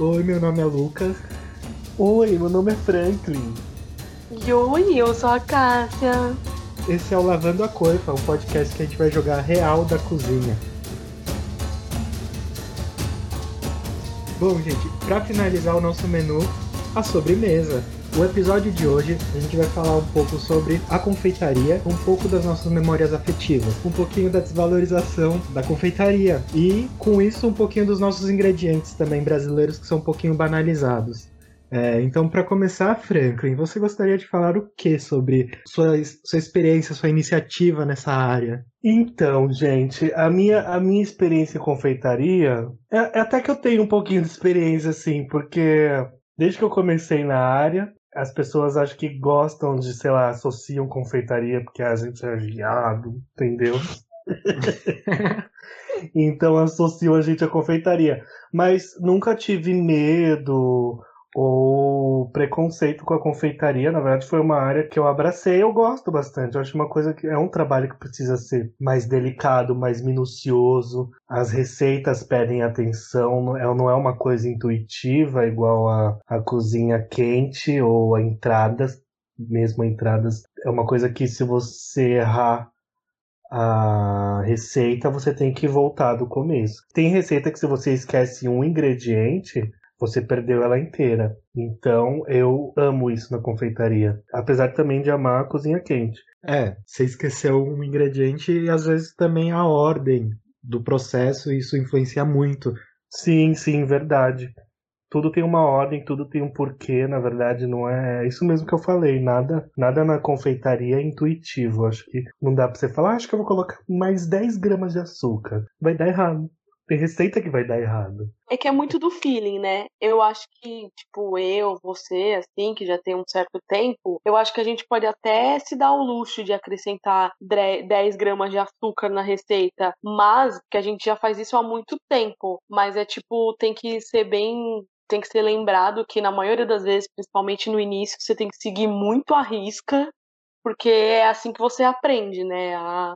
Oi, meu nome é Lucas. Oi, meu nome é Franklin. E oi, eu sou a Cássia. Esse é o Lavando a Coifa, um podcast que a gente vai jogar real da cozinha. Bom, gente, para finalizar o nosso menu, a sobremesa. O episódio de hoje a gente vai falar um pouco sobre a confeitaria, um pouco das nossas memórias afetivas, um pouquinho da desvalorização da confeitaria e, com isso, um pouquinho dos nossos ingredientes também brasileiros que são um pouquinho banalizados. É, então, para começar, Franklin, você gostaria de falar o que sobre sua, sua experiência, sua iniciativa nessa área? Então, gente, a minha, a minha experiência em confeitaria é, é até que eu tenho um pouquinho de experiência, assim, porque desde que eu comecei na área, as pessoas acho que gostam de, sei lá, associam confeitaria porque a gente é viado, entendeu? então associam a gente à confeitaria. Mas nunca tive medo ou preconceito com a confeitaria, na verdade, foi uma área que eu abracei eu gosto bastante. Eu acho uma coisa que é um trabalho que precisa ser mais delicado, mais minucioso. As receitas pedem atenção, não é, não é uma coisa intuitiva, igual a, a cozinha quente ou a entradas, mesmo a entradas. É uma coisa que se você errar a receita, você tem que voltar do começo. Tem receita que se você esquece um ingrediente, você perdeu ela inteira. Então eu amo isso na confeitaria. Apesar também de amar a cozinha quente. É, você esqueceu um ingrediente e às vezes também a ordem do processo, isso influencia muito. Sim, sim, verdade. Tudo tem uma ordem, tudo tem um porquê, na verdade, não é, é isso mesmo que eu falei, nada, nada na confeitaria é intuitivo. Acho que não dá pra você falar, ah, acho que eu vou colocar mais 10 gramas de açúcar. Vai dar errado. Tem receita que vai dar errado. É que é muito do feeling, né? Eu acho que, tipo, eu, você, assim, que já tem um certo tempo, eu acho que a gente pode até se dar o luxo de acrescentar 10 gramas de açúcar na receita, mas que a gente já faz isso há muito tempo. Mas é tipo, tem que ser bem tem que ser lembrado que na maioria das vezes, principalmente no início, você tem que seguir muito a risca, porque é assim que você aprende, né? A,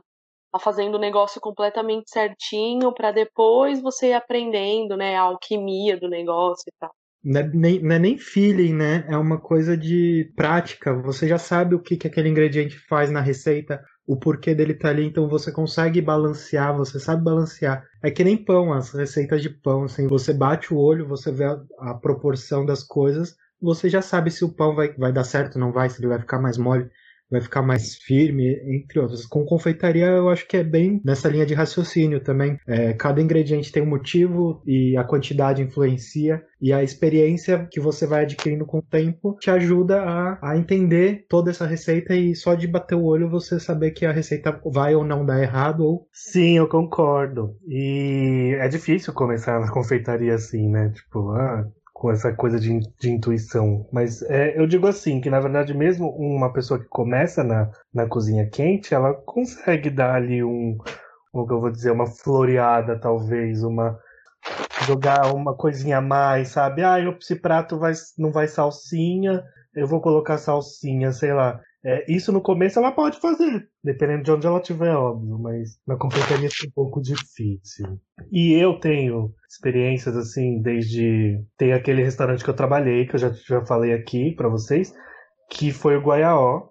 a fazendo o negócio completamente certinho para depois você ir aprendendo, né, a alquimia do negócio e tal. Não é, nem, não é nem feeling, né? É uma coisa de prática. Você já sabe o que, que aquele ingrediente faz na receita, o porquê dele tá ali, então você consegue balancear, você sabe balancear. É que nem pão, as receitas de pão, assim, você bate o olho, você vê a, a proporção das coisas, você já sabe se o pão vai, vai dar certo, não vai, se ele vai ficar mais mole vai ficar mais firme, entre outras. Com confeitaria, eu acho que é bem nessa linha de raciocínio também. É, cada ingrediente tem um motivo e a quantidade influencia, e a experiência que você vai adquirindo com o tempo te ajuda a, a entender toda essa receita e só de bater o olho você saber que a receita vai ou não dar errado. Ou... Sim, eu concordo. E é difícil começar na confeitaria assim, né? Tipo, ah, com essa coisa de, de intuição. Mas é, eu digo assim, que na verdade mesmo uma pessoa que começa na, na cozinha quente, ela consegue dar ali um, como que eu vou dizer, uma floreada talvez, uma jogar uma coisinha a mais, sabe? Ah, esse prato vai, não vai salsinha, eu vou colocar salsinha, sei lá. É, isso no começo ela pode fazer, dependendo de onde ela estiver, óbvio, mas na confeitaria é um pouco difícil. E eu tenho experiências assim, desde. Tem aquele restaurante que eu trabalhei, que eu já, já falei aqui para vocês, que foi o Guaiaó.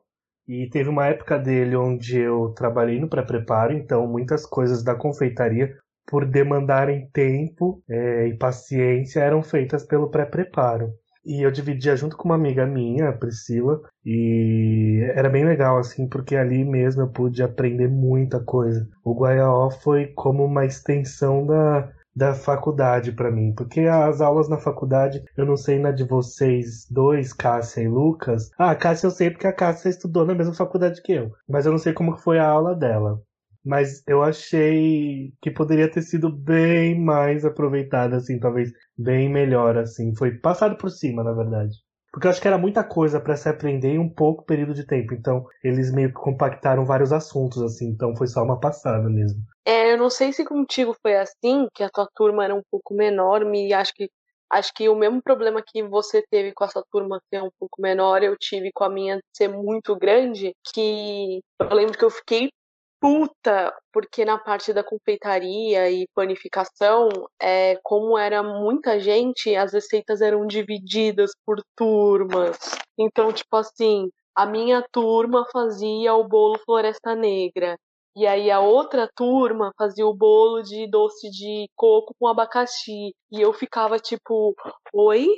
E teve uma época dele onde eu trabalhei no pré-preparo, então muitas coisas da confeitaria, por demandarem tempo é, e paciência, eram feitas pelo pré-preparo. E eu dividia junto com uma amiga minha, a Priscila, e era bem legal, assim, porque ali mesmo eu pude aprender muita coisa. O Guaiaó foi como uma extensão da, da faculdade para mim, porque as aulas na faculdade, eu não sei na de vocês dois, Cássia e Lucas. Ah, Cássia eu sei porque a Cássia estudou na mesma faculdade que eu, mas eu não sei como foi a aula dela mas eu achei que poderia ter sido bem mais aproveitada, assim, talvez bem melhor, assim. Foi passado por cima, na verdade. Porque eu acho que era muita coisa para se aprender em um pouco período de tempo. Então, eles meio que compactaram vários assuntos, assim. Então, foi só uma passada mesmo. É, eu não sei se contigo foi assim, que a tua turma era um pouco menor, e acho que acho que o mesmo problema que você teve com a sua turma ser um pouco menor, eu tive com a minha ser muito grande, que eu lembro que eu fiquei Puta, porque na parte da confeitaria e panificação, é, como era muita gente, as receitas eram divididas por turmas. Então, tipo assim, a minha turma fazia o bolo Floresta Negra. E aí a outra turma fazia o bolo de doce de coco com abacaxi. E eu ficava tipo, oi?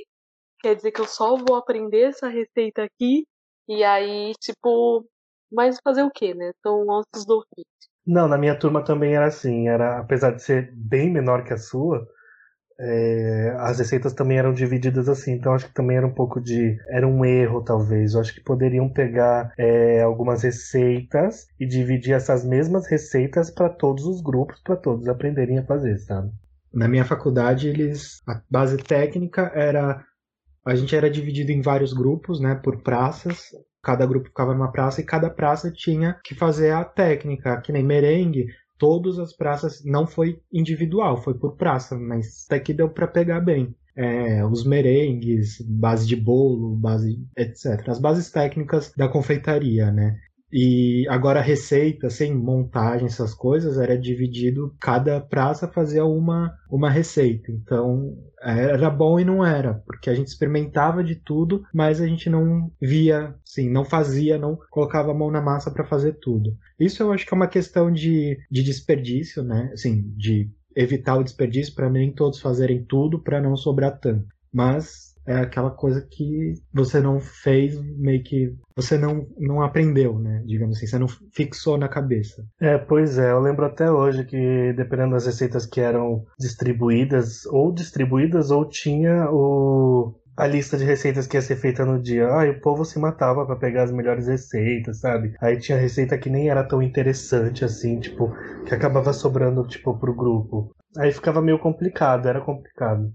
Quer dizer que eu só vou aprender essa receita aqui? E aí, tipo, mas fazer o quê, né? São ossos do ofício. Não, na minha turma também era assim. Era, apesar de ser bem menor que a sua, é, as receitas também eram divididas assim. Então acho que também era um pouco de. Era um erro, talvez. Eu acho que poderiam pegar é, algumas receitas e dividir essas mesmas receitas para todos os grupos, para todos aprenderem a fazer, sabe? Na minha faculdade, eles. A base técnica era. A gente era dividido em vários grupos, né, por praças. Cada grupo ficava numa praça e cada praça tinha que fazer a técnica. Que nem merengue, todas as praças não foi individual, foi por praça, mas até que deu para pegar bem. É, os merengues, base de bolo, base etc. As bases técnicas da confeitaria, né? E agora a receita, sem montagem, essas coisas, era dividido, cada praça fazia uma, uma receita. Então era bom e não era, porque a gente experimentava de tudo, mas a gente não via, sim, não fazia, não colocava a mão na massa para fazer tudo. Isso eu acho que é uma questão de, de desperdício, né? Assim, de evitar o desperdício para nem todos fazerem tudo para não sobrar tanto. Mas é aquela coisa que você não fez, meio que você não, não aprendeu, né? Digamos assim, você não fixou na cabeça. É, pois é, eu lembro até hoje que dependendo das receitas que eram distribuídas, ou distribuídas, ou tinha o, a lista de receitas que ia ser feita no dia. E o povo se matava para pegar as melhores receitas, sabe? Aí tinha receita que nem era tão interessante assim, tipo, que acabava sobrando, tipo, pro grupo. Aí ficava meio complicado, era complicado.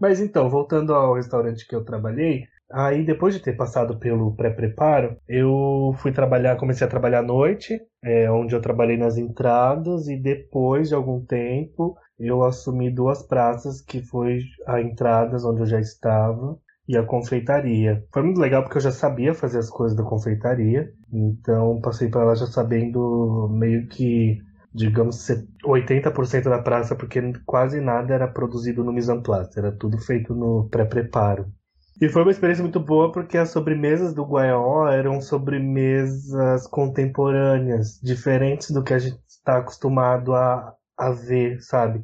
Mas então, voltando ao restaurante que eu trabalhei, aí depois de ter passado pelo pré-preparo, eu fui trabalhar, comecei a trabalhar à noite, é, onde eu trabalhei nas entradas, e depois de algum tempo eu assumi duas praças, que foi a entradas, onde eu já estava, e a confeitaria. Foi muito legal porque eu já sabia fazer as coisas da confeitaria, então passei para lá já sabendo meio que digamos, 80% da praça, porque quase nada era produzido no mise en place, era tudo feito no pré-preparo. E foi uma experiência muito boa porque as sobremesas do Guaió eram sobremesas contemporâneas, diferentes do que a gente está acostumado a, a ver, sabe?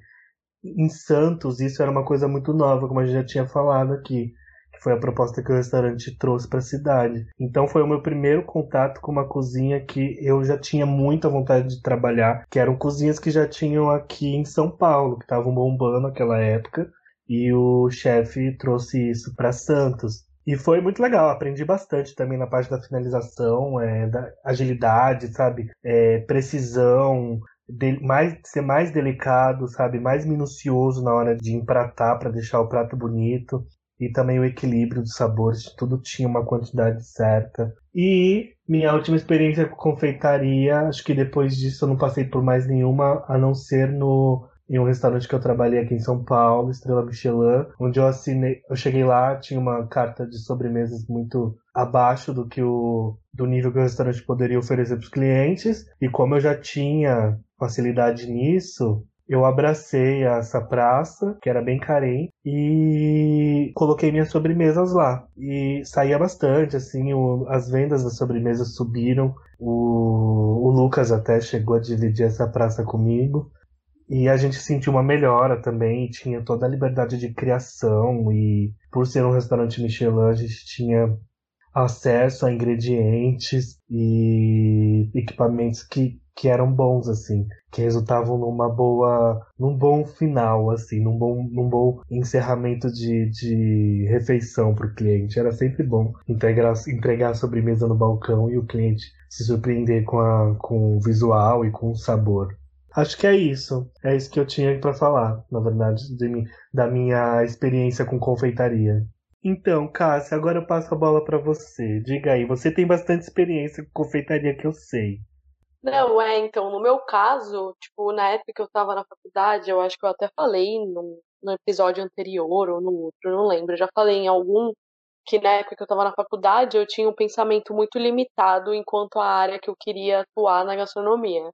Em Santos, isso era uma coisa muito nova, como a gente já tinha falado aqui foi a proposta que o restaurante trouxe para a cidade. Então foi o meu primeiro contato com uma cozinha que eu já tinha muita vontade de trabalhar, que eram cozinhas que já tinham aqui em São Paulo, que estavam bombando naquela época, e o chefe trouxe isso para Santos. E foi muito legal, aprendi bastante também na parte da finalização, é, da agilidade, sabe? É, precisão, de, mais, ser mais delicado, sabe? Mais minucioso na hora de empratar para deixar o prato bonito e também o equilíbrio dos sabores, tudo tinha uma quantidade certa. E minha última experiência com confeitaria, acho que depois disso eu não passei por mais nenhuma, a não ser no em um restaurante que eu trabalhei aqui em São Paulo, Estrela Michelin, onde eu assinei, eu cheguei lá, tinha uma carta de sobremesas muito abaixo do que o do nível que o restaurante poderia oferecer para os clientes, e como eu já tinha facilidade nisso, eu abracei essa praça, que era bem carente, e coloquei minhas sobremesas lá. E saía bastante, assim, o, as vendas das sobremesas subiram. O, o Lucas até chegou a dividir essa praça comigo. E a gente sentiu uma melhora também, tinha toda a liberdade de criação e por ser um restaurante Michelin, a gente tinha acesso a ingredientes e equipamentos que que eram bons, assim, que resultavam numa boa, num bom final, assim, num bom, num bom encerramento de, de refeição para o cliente. Era sempre bom entregar, entregar a sobremesa no balcão e o cliente se surpreender com, a, com o visual e com o sabor. Acho que é isso. É isso que eu tinha para falar, na verdade, de, da minha experiência com confeitaria. Então, Cássia, agora eu passo a bola para você. Diga aí, você tem bastante experiência com confeitaria que eu sei. Não, é, então, no meu caso, tipo, na época que eu tava na faculdade, eu acho que eu até falei no, episódio anterior ou no outro, não lembro, já falei em algum que na época que eu tava na faculdade eu tinha um pensamento muito limitado enquanto a área que eu queria atuar na gastronomia.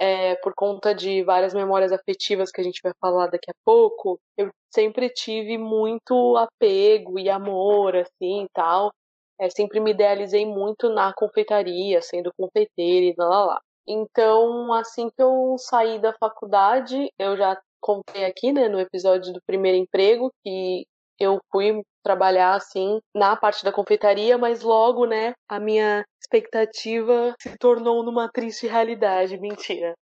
é, por conta de várias memórias afetivas que a gente vai falar daqui a pouco, eu sempre tive muito apego e amor, assim, e tal. É, sempre me idealizei muito na confeitaria, sendo confeiteira e lá, lá, lá. Então, assim que eu saí da faculdade, eu já contei aqui, né, no episódio do primeiro emprego, que eu fui trabalhar assim na parte da confeitaria, mas logo, né, a minha expectativa se tornou numa triste realidade. Mentira.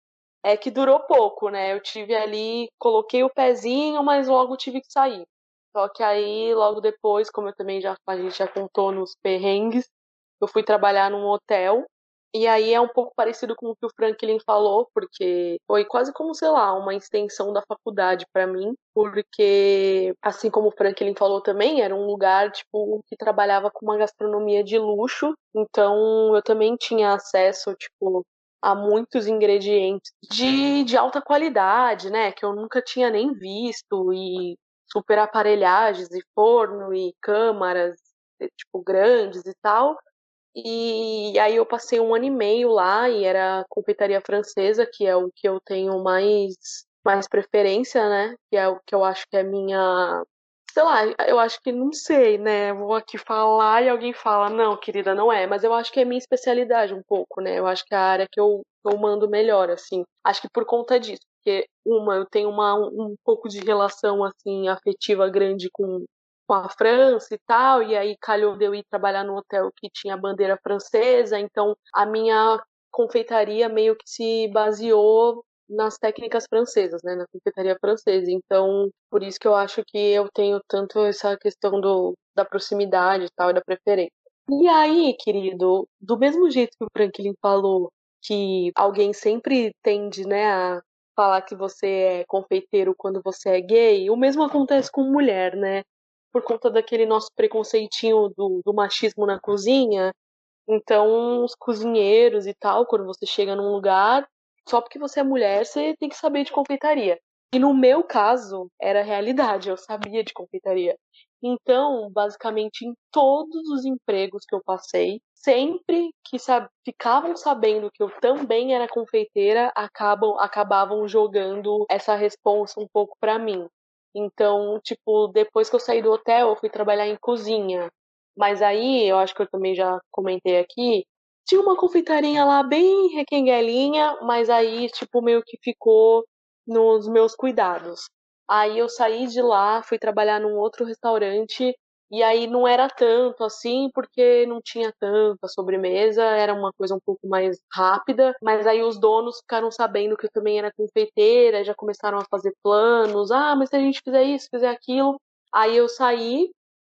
É que durou pouco, né? Eu tive ali, coloquei o pezinho, mas logo tive que sair. Só que aí, logo depois, como eu também já a gente já contou nos perrengues, eu fui trabalhar num hotel e aí é um pouco parecido com o que o Franklin falou, porque foi quase como, sei lá, uma extensão da faculdade para mim, porque assim como o Franklin falou também, era um lugar tipo que trabalhava com uma gastronomia de luxo, então eu também tinha acesso, tipo, a muitos ingredientes de, de alta qualidade, né, que eu nunca tinha nem visto e super aparelhagens e forno e câmaras tipo grandes e tal. E aí eu passei um ano e meio lá e era confeitaria francesa, que é o que eu tenho mais, mais preferência, né? Que é o que eu acho que é minha. Sei lá, eu acho que não sei, né? Vou aqui falar e alguém fala, não, querida, não é. Mas eu acho que é minha especialidade um pouco, né? Eu acho que é a área que eu, eu mando melhor, assim. Acho que por conta disso. Porque, uma, eu tenho uma, um pouco de relação, assim, afetiva grande com, com a França e tal, e aí calhou de eu ir trabalhar no hotel que tinha bandeira francesa, então a minha confeitaria meio que se baseou nas técnicas francesas, né, na confeitaria francesa. Então, por isso que eu acho que eu tenho tanto essa questão do, da proximidade e tal, e da preferência. E aí, querido, do mesmo jeito que o Franklin falou que alguém sempre tende, né, a falar que você é confeiteiro quando você é gay, o mesmo acontece com mulher, né? Por conta daquele nosso preconceitinho do, do machismo na cozinha. Então, os cozinheiros e tal, quando você chega num lugar, só porque você é mulher, você tem que saber de confeitaria. E no meu caso, era realidade, eu sabia de confeitaria. Então, basicamente, em todos os empregos que eu passei, sempre que sab ficavam sabendo que eu também era confeiteira, acabam, acabavam jogando essa responsa um pouco para mim. Então, tipo, depois que eu saí do hotel, eu fui trabalhar em cozinha. Mas aí, eu acho que eu também já comentei aqui, tinha uma confeitaria lá bem requenguelinha, mas aí, tipo, meio que ficou nos meus cuidados. Aí eu saí de lá, fui trabalhar num outro restaurante e aí não era tanto assim, porque não tinha tanta sobremesa, era uma coisa um pouco mais rápida. Mas aí os donos ficaram sabendo que eu também era confeiteira, já começaram a fazer planos. Ah, mas se a gente fizer isso, fizer aquilo. Aí eu saí,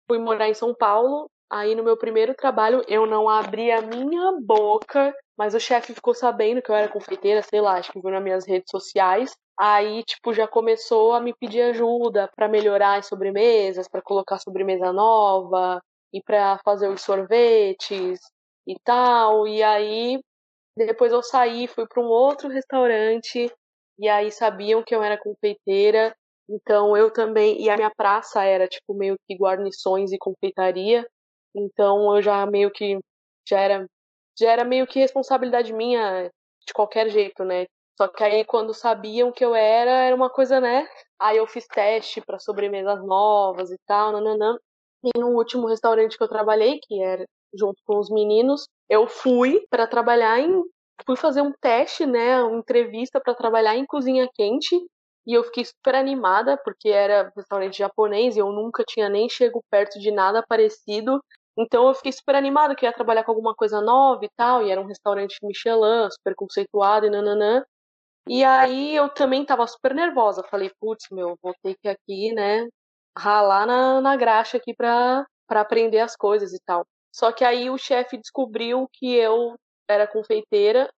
fui morar em São Paulo. Aí no meu primeiro trabalho eu não abri a minha boca, mas o chefe ficou sabendo que eu era confeiteira, sei lá, acho que viu nas minhas redes sociais. Aí, tipo, já começou a me pedir ajuda para melhorar as sobremesas, para colocar sobremesa nova e para fazer os sorvetes e tal. E aí, depois eu saí, fui para um outro restaurante e aí sabiam que eu era confeiteira. Então eu também, e a minha praça era tipo meio que guarnições e confeitaria. Então eu já meio que já era já era meio que responsabilidade minha de qualquer jeito, né? Só que aí, quando sabiam que eu era, era uma coisa, né? Aí eu fiz teste para sobremesas novas e tal, nananã. E no último restaurante que eu trabalhei, que era junto com os meninos, eu fui para trabalhar em. Fui fazer um teste, né? Uma entrevista para trabalhar em cozinha quente. E eu fiquei super animada, porque era restaurante japonês e eu nunca tinha nem chego perto de nada parecido. Então eu fiquei super animada que ia trabalhar com alguma coisa nova e tal. E era um restaurante Michelin, super conceituado e nananã. E aí eu também tava super nervosa. Falei, putz, meu, vou ter que aqui, né, ralar na, na graxa aqui pra, pra aprender as coisas e tal. Só que aí o chefe descobriu que eu era confeiteira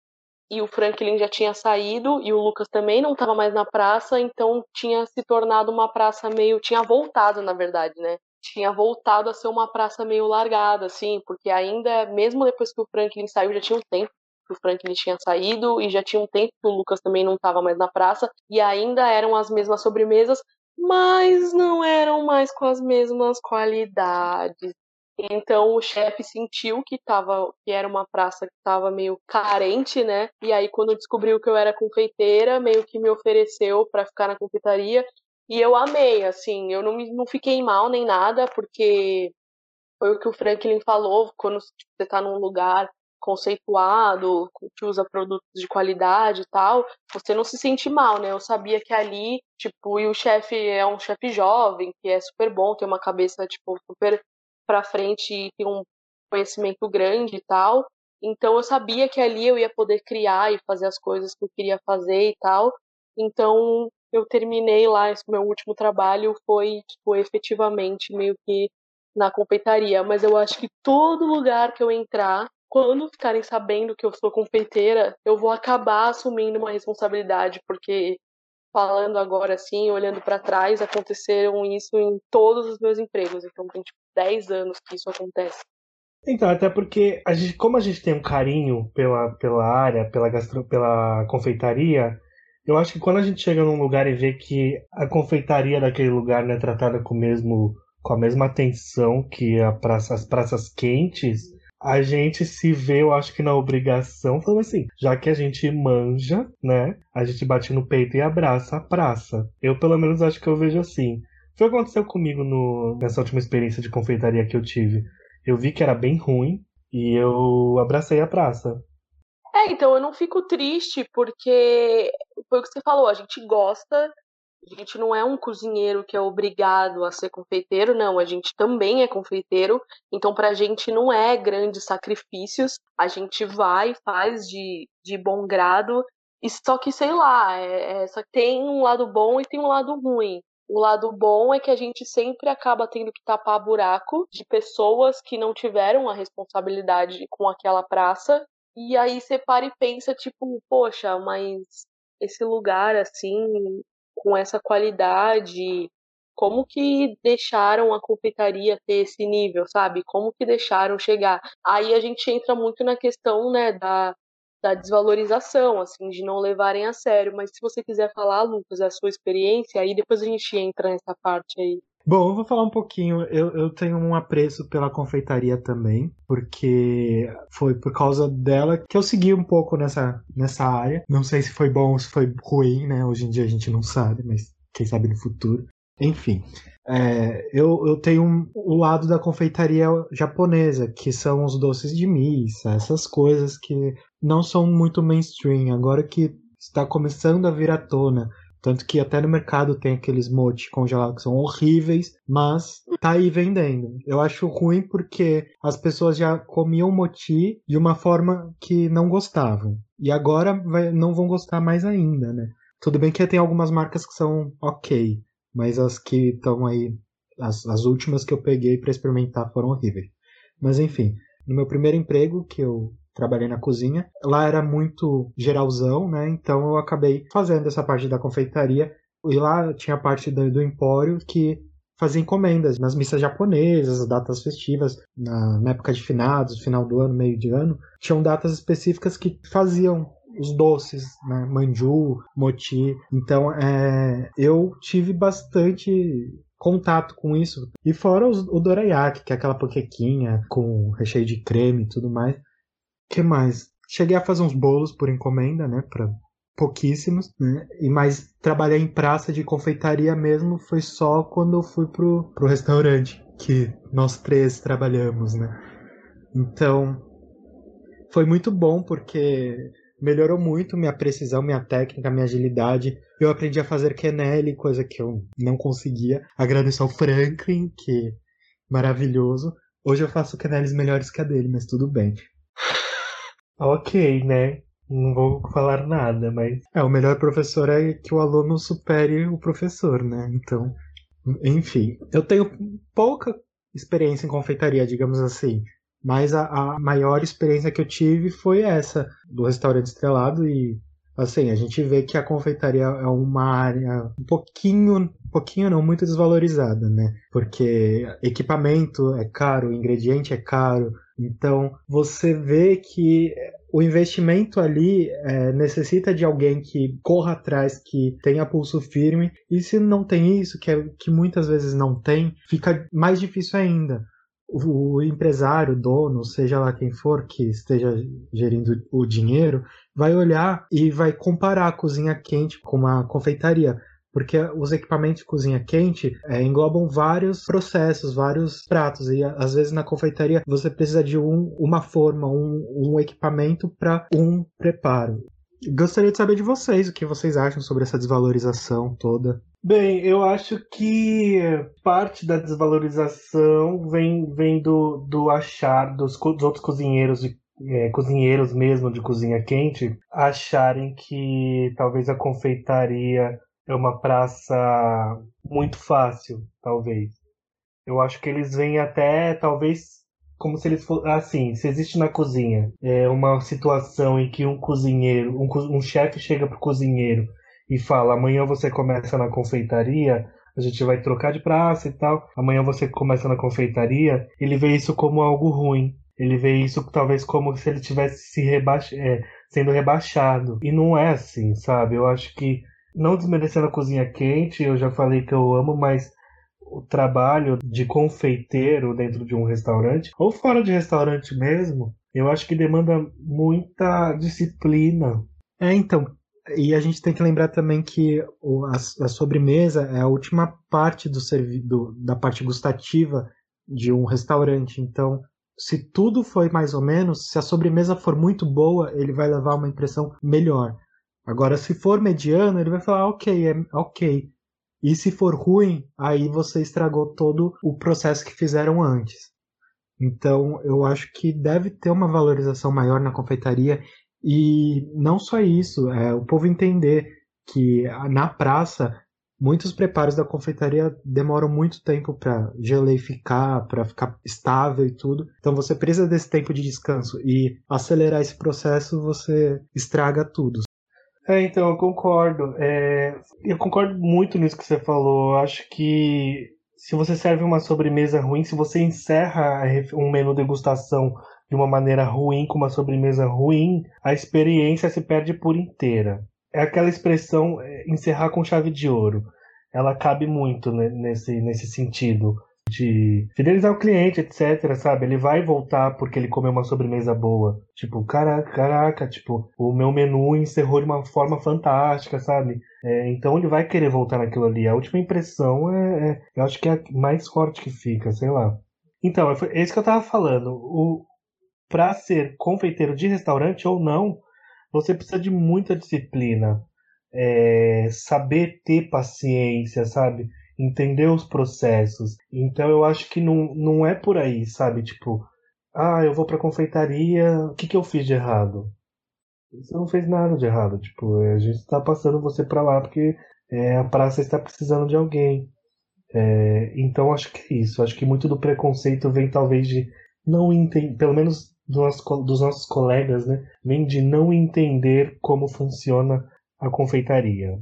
e o Franklin já tinha saído e o Lucas também não estava mais na praça, então tinha se tornado uma praça meio. tinha voltado, na verdade, né? Tinha voltado a ser uma praça meio largada, assim, porque ainda, mesmo depois que o Franklin saiu, já tinha um tempo que o Franklin tinha saído e já tinha um tempo que o Lucas também não estava mais na praça e ainda eram as mesmas sobremesas, mas não eram mais com as mesmas qualidades. Então o chefe sentiu que tava, que era uma praça que estava meio carente, né? E aí quando descobriu que eu era confeiteira, meio que me ofereceu para ficar na confeitaria. E eu amei, assim, eu não, não fiquei mal nem nada, porque foi o que o Franklin falou, quando você está num lugar conceituado, que usa produtos de qualidade e tal, você não se sente mal, né? Eu sabia que ali, tipo, e o chefe é um chefe jovem, que é super bom, tem uma cabeça, tipo, super pra frente e tem um conhecimento grande e tal. Então eu sabia que ali eu ia poder criar e fazer as coisas que eu queria fazer e tal. Então eu terminei lá, esse meu último trabalho foi, tipo, efetivamente meio que na confeitaria, mas eu acho que todo lugar que eu entrar, quando ficarem sabendo que eu sou confeiteira, eu vou acabar assumindo uma responsabilidade, porque falando agora assim, olhando para trás, aconteceram isso em todos os meus empregos. Então tem tipo 10 anos que isso acontece. Então, até porque a gente, como a gente tem um carinho pela, pela área, pela, gastro, pela confeitaria, eu acho que quando a gente chega num lugar e vê que a confeitaria daquele lugar não é tratada com mesmo com a mesma atenção que praça, as praças quentes, a gente se vê, eu acho que na obrigação, falando assim, já que a gente manja, né? A gente bate no peito e abraça a praça. Eu, pelo menos, acho que eu vejo assim. Foi o que aconteceu comigo no, nessa última experiência de confeitaria que eu tive. Eu vi que era bem ruim e eu abracei a praça. É, então eu não fico triste porque foi o que você falou, a gente gosta a gente não é um cozinheiro que é obrigado a ser confeiteiro, não. A gente também é confeiteiro. Então, pra gente não é grandes sacrifícios. A gente vai, faz de, de bom grado. E só que, sei lá, é, é, só tem um lado bom e tem um lado ruim. O lado bom é que a gente sempre acaba tendo que tapar buraco de pessoas que não tiveram a responsabilidade com aquela praça. E aí você para e pensa, tipo, poxa, mas esse lugar assim com essa qualidade, como que deixaram a confeitaria ter esse nível, sabe? Como que deixaram chegar? Aí a gente entra muito na questão, né, da, da desvalorização, assim, de não levarem a sério. Mas se você quiser falar, Lucas, a sua experiência, aí depois a gente entra nessa parte aí. Bom, eu vou falar um pouquinho. Eu, eu tenho um apreço pela confeitaria também, porque foi por causa dela que eu segui um pouco nessa, nessa área. Não sei se foi bom ou se foi ruim, né? Hoje em dia a gente não sabe, mas quem sabe no futuro. Enfim, é, eu, eu tenho um, o lado da confeitaria japonesa, que são os doces de missa, essas coisas que não são muito mainstream. Agora que está começando a vir à tona tanto que até no mercado tem aqueles mochi congelados que são horríveis, mas tá aí vendendo. Eu acho ruim porque as pessoas já comiam mochi de uma forma que não gostavam. E agora vai, não vão gostar mais ainda, né? Tudo bem que tem algumas marcas que são ok, mas as que estão aí, as, as últimas que eu peguei para experimentar foram horríveis. Mas enfim, no meu primeiro emprego, que eu trabalhei na cozinha. Lá era muito geralzão, né? Então eu acabei fazendo essa parte da confeitaria. E lá tinha a parte do, do empório que fazia encomendas nas missas japonesas, datas festivas, na, na, época de finados, final do ano, meio de ano, tinham datas específicas que faziam os doces, né? Manju, mochi. Então, é, eu tive bastante contato com isso. E fora os, o dorayaki, que é aquela panquequinha com recheio de creme e tudo mais que mais? Cheguei a fazer uns bolos por encomenda, né? Pra pouquíssimos, né? E mais trabalhar em praça de confeitaria mesmo foi só quando eu fui pro, pro restaurante que nós três trabalhamos, né? Então foi muito bom porque melhorou muito minha precisão, minha técnica, minha agilidade. Eu aprendi a fazer quenelle, coisa que eu não conseguia. Agradeço ao Franklin, que maravilhoso. Hoje eu faço quenelles melhores que a dele, mas tudo bem. Ok, né? Não vou falar nada, mas. É, o melhor professor é que o aluno supere o professor, né? Então, enfim. Eu tenho pouca experiência em confeitaria, digamos assim. Mas a, a maior experiência que eu tive foi essa, do restaurante estrelado. E, assim, a gente vê que a confeitaria é uma área um pouquinho, um pouquinho não, muito desvalorizada, né? Porque equipamento é caro, ingrediente é caro, então, você vê que o investimento ali é, necessita de alguém que corra atrás, que tenha pulso firme, e se não tem isso, que, é, que muitas vezes não tem, fica mais difícil ainda. O empresário, dono, seja lá quem for que esteja gerindo o dinheiro, vai olhar e vai comparar a cozinha quente com uma confeitaria porque os equipamentos de cozinha quente é, englobam vários processos, vários pratos, e às vezes na confeitaria você precisa de um, uma forma, um, um equipamento para um preparo. Gostaria de saber de vocês o que vocês acham sobre essa desvalorização toda. Bem, eu acho que parte da desvalorização vem, vem do, do achar dos, dos outros cozinheiros de é, cozinheiros mesmo de cozinha quente acharem que talvez a confeitaria é uma praça muito fácil, talvez. Eu acho que eles vêm até, talvez, como se eles fossem. Assim, se existe na cozinha é uma situação em que um cozinheiro, um, um chefe chega pro cozinheiro e fala: amanhã você começa na confeitaria, a gente vai trocar de praça e tal. Amanhã você começa na confeitaria. Ele vê isso como algo ruim. Ele vê isso talvez como se ele tivesse se. É, sendo rebaixado. E não é assim, sabe? Eu acho que não desmerecendo a cozinha quente, eu já falei que eu amo, mas o trabalho de confeiteiro dentro de um restaurante, ou fora de restaurante mesmo, eu acho que demanda muita disciplina. É, então. E a gente tem que lembrar também que a, sobremesa é a última parte do, da parte gustativa de um restaurante. Então, se tudo foi mais ou menos, se a sobremesa for muito boa, ele vai levar uma impressão melhor. Agora, se for mediano, ele vai falar, ok, é ok. E se for ruim, aí você estragou todo o processo que fizeram antes. Então, eu acho que deve ter uma valorização maior na confeitaria e não só isso, é o povo entender que na praça muitos preparos da confeitaria demoram muito tempo para geleificar, para ficar estável e tudo. Então você precisa desse tempo de descanso e acelerar esse processo você estraga tudo. É, então, eu concordo. É, eu concordo muito nisso que você falou. Acho que se você serve uma sobremesa ruim, se você encerra um menu degustação de uma maneira ruim, com uma sobremesa ruim, a experiência se perde por inteira. É aquela expressão é, encerrar com chave de ouro. Ela cabe muito né, nesse, nesse sentido de fidelizar o cliente, etc, sabe? Ele vai voltar porque ele comeu uma sobremesa boa. Tipo, caraca, caraca, tipo, o meu menu encerrou de uma forma fantástica, sabe? É, então ele vai querer voltar naquilo ali. A última impressão é, é, eu acho que é a mais forte que fica, sei lá. Então, é isso que eu tava falando. O, pra ser confeiteiro de restaurante ou não, você precisa de muita disciplina. É, saber ter paciência, sabe? entender os processos. Então eu acho que não, não é por aí, sabe? Tipo, ah, eu vou pra confeitaria, o que, que eu fiz de errado? Você não fez nada de errado, tipo, a gente está passando você para lá porque é, a praça está precisando de alguém. É, então acho que é isso. Acho que muito do preconceito vem talvez de não entender, pelo menos dos, dos nossos colegas, né? Vem de não entender como funciona a confeitaria.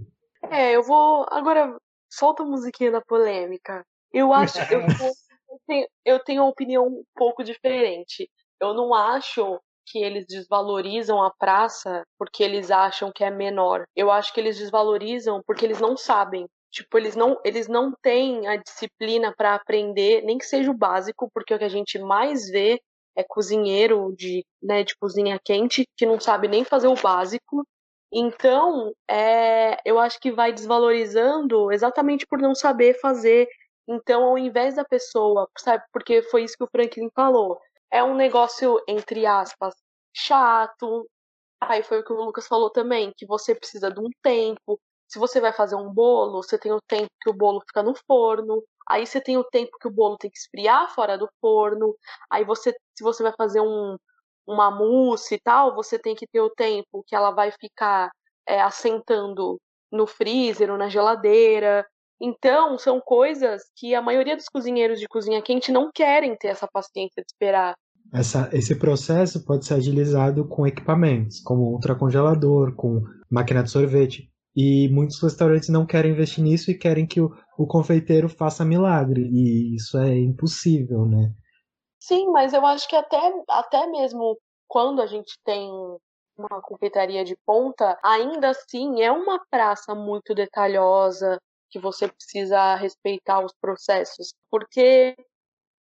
É, eu vou agora solta a musiquinha da polêmica. Eu acho. eu, eu, tenho, eu tenho uma opinião um pouco diferente. Eu não acho que eles desvalorizam a praça porque eles acham que é menor. Eu acho que eles desvalorizam porque eles não sabem. Tipo, eles não, eles não têm a disciplina para aprender, nem que seja o básico, porque o que a gente mais vê é cozinheiro de, né, de cozinha quente que não sabe nem fazer o básico então, é, eu acho que vai desvalorizando exatamente por não saber fazer. Então, ao invés da pessoa, sabe, porque foi isso que o Franklin falou, é um negócio, entre aspas, chato. Aí foi o que o Lucas falou também, que você precisa de um tempo. Se você vai fazer um bolo, você tem o tempo que o bolo fica no forno. Aí você tem o tempo que o bolo tem que esfriar fora do forno. Aí você, se você vai fazer um, uma mousse e tal, você tem que ter o tempo que ela vai ficar é, assentando no freezer ou na geladeira. Então, são coisas que a maioria dos cozinheiros de cozinha quente não querem ter essa paciência de esperar. Essa, esse processo pode ser agilizado com equipamentos, como ultracongelador, com máquina de sorvete. E muitos restaurantes não querem investir nisso e querem que o, o confeiteiro faça milagre. E isso é impossível, né? Sim, mas eu acho que até, até mesmo quando a gente tem uma confeitaria de ponta, ainda assim é uma praça muito detalhosa que você precisa respeitar os processos, porque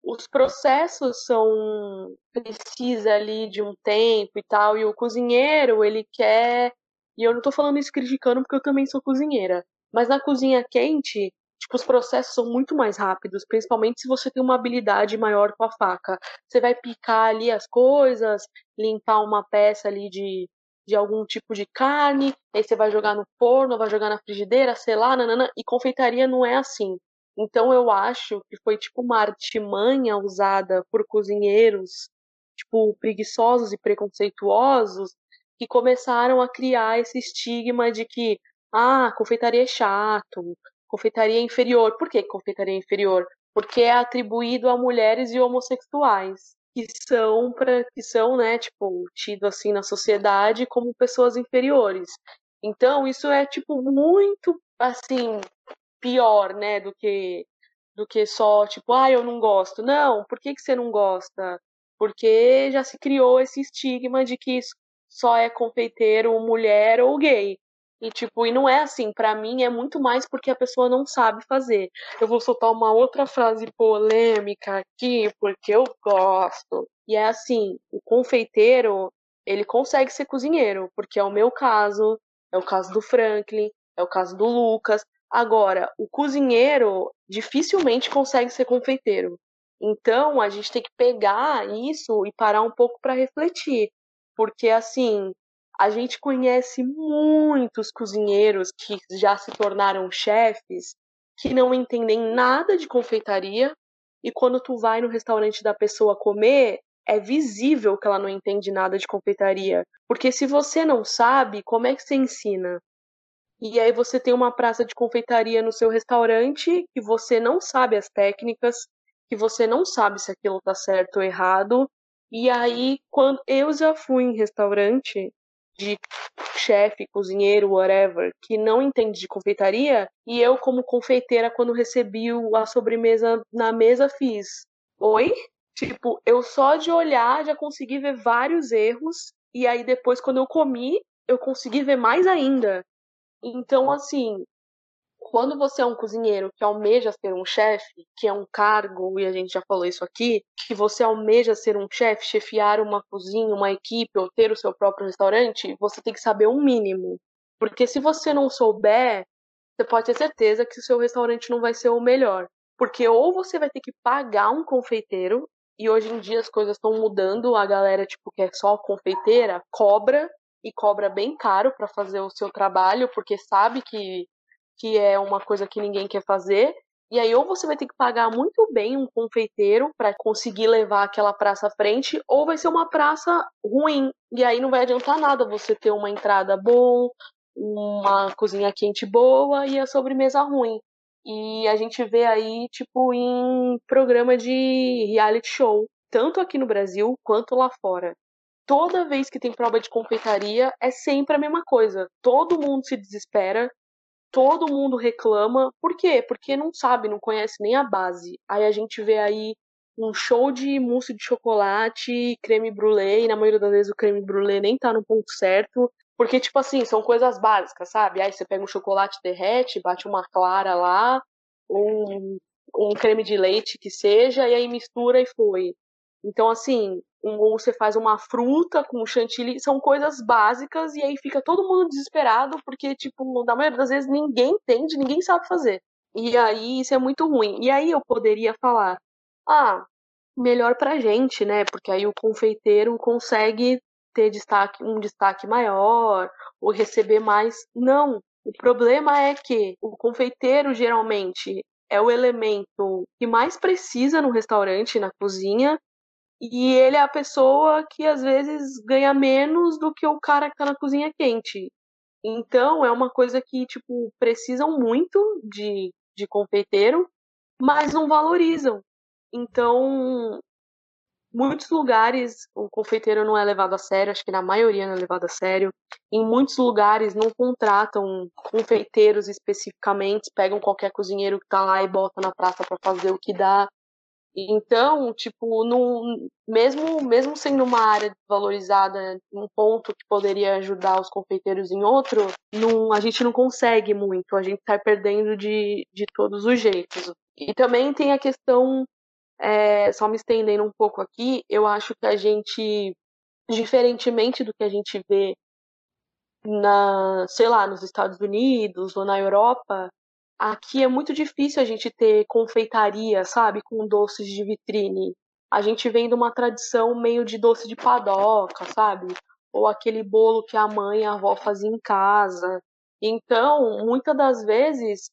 os processos são precisa ali de um tempo e tal, e o cozinheiro, ele quer, e eu não tô falando isso criticando porque eu também sou cozinheira, mas na cozinha quente, tipo, os processos são muito mais rápidos, principalmente se você tem uma habilidade maior com a faca. Você vai picar ali as coisas, limpar uma peça ali de, de algum tipo de carne, aí você vai jogar no forno, vai jogar na frigideira, sei lá, nanana, e confeitaria não é assim. Então eu acho que foi tipo uma artimanha usada por cozinheiros, tipo, preguiçosos e preconceituosos, que começaram a criar esse estigma de que, ah, confeitaria é chato, confeitaria inferior. Por que confeitaria inferior? Porque é atribuído a mulheres e homossexuais, que são para que são, né, tipo, tido assim na sociedade como pessoas inferiores. Então, isso é tipo muito assim pior, né, do que do que só tipo, ah, eu não gosto. Não, por que que você não gosta? Porque já se criou esse estigma de que só é confeiteiro mulher ou gay. E tipo, e não é assim, para mim é muito mais porque a pessoa não sabe fazer. Eu vou soltar uma outra frase polêmica aqui, porque eu gosto. E é assim, o confeiteiro, ele consegue ser cozinheiro, porque é o meu caso, é o caso do Franklin, é o caso do Lucas. Agora, o cozinheiro dificilmente consegue ser confeiteiro. Então, a gente tem que pegar isso e parar um pouco para refletir, porque assim, a gente conhece muitos cozinheiros que já se tornaram chefes que não entendem nada de confeitaria e quando tu vai no restaurante da pessoa comer, é visível que ela não entende nada de confeitaria, porque se você não sabe, como é que você ensina? E aí você tem uma praça de confeitaria no seu restaurante que você não sabe as técnicas, que você não sabe se aquilo tá certo ou errado. E aí, quando eu já fui em restaurante de chefe, cozinheiro, whatever, que não entende de confeitaria, e eu, como confeiteira, quando recebi a sobremesa na mesa, fiz: Oi? Tipo, eu só de olhar já consegui ver vários erros, e aí depois, quando eu comi, eu consegui ver mais ainda. Então, assim, quando você é um cozinheiro que almeja ser um chefe, que é um cargo, e a gente já falou isso aqui, que você almeja ser um chefe, chefiar uma cozinha, uma equipe ou ter o seu próprio restaurante, você tem que saber um mínimo. Porque se você não souber, você pode ter certeza que o seu restaurante não vai ser o melhor. Porque ou você vai ter que pagar um confeiteiro, e hoje em dia as coisas estão mudando, a galera tipo que é só confeiteira cobra e cobra bem caro para fazer o seu trabalho, porque sabe que, que é uma coisa que ninguém quer fazer. E aí, ou você vai ter que pagar muito bem um confeiteiro para conseguir levar aquela praça à frente, ou vai ser uma praça ruim. E aí não vai adiantar nada você ter uma entrada boa, uma cozinha quente boa e a sobremesa ruim. E a gente vê aí, tipo, em programa de reality show, tanto aqui no Brasil quanto lá fora toda vez que tem prova de confeitaria é sempre a mesma coisa. Todo mundo se desespera, todo mundo reclama. Por quê? Porque não sabe, não conhece nem a base. Aí a gente vê aí um show de mousse de chocolate, creme brulee, e na maioria das vezes o creme brulee nem tá no ponto certo. Porque, tipo assim, são coisas básicas, sabe? Aí você pega um chocolate, derrete, bate uma clara lá, um, um creme de leite que seja, e aí mistura e foi. Então, assim, um, ou você faz uma fruta com chantilly, são coisas básicas e aí fica todo mundo desesperado porque, tipo, na maioria das vezes ninguém entende, ninguém sabe fazer. E aí isso é muito ruim. E aí eu poderia falar, ah, melhor pra gente, né? Porque aí o confeiteiro consegue ter destaque, um destaque maior ou receber mais. Não. O problema é que o confeiteiro geralmente é o elemento que mais precisa no restaurante, na cozinha, e ele é a pessoa que às vezes ganha menos do que o cara que tá na cozinha quente. Então é uma coisa que, tipo, precisam muito de, de confeiteiro, mas não valorizam. Então, muitos lugares o confeiteiro não é levado a sério, acho que na maioria não é levado a sério. Em muitos lugares não contratam confeiteiros especificamente, pegam qualquer cozinheiro que tá lá e bota na praça para fazer o que dá. Então, tipo, no, mesmo, mesmo sendo uma área valorizada, um ponto que poderia ajudar os confeiteiros em outro, não, a gente não consegue muito, a gente está perdendo de, de todos os jeitos. E também tem a questão é, só me estendendo um pouco aqui, eu acho que a gente, diferentemente do que a gente vê na, sei lá, nos Estados Unidos ou na Europa, aqui é muito difícil a gente ter confeitaria, sabe, com doces de vitrine. A gente vem de uma tradição meio de doce de padoca, sabe? Ou aquele bolo que a mãe e a avó faziam em casa. Então, muitas das vezes,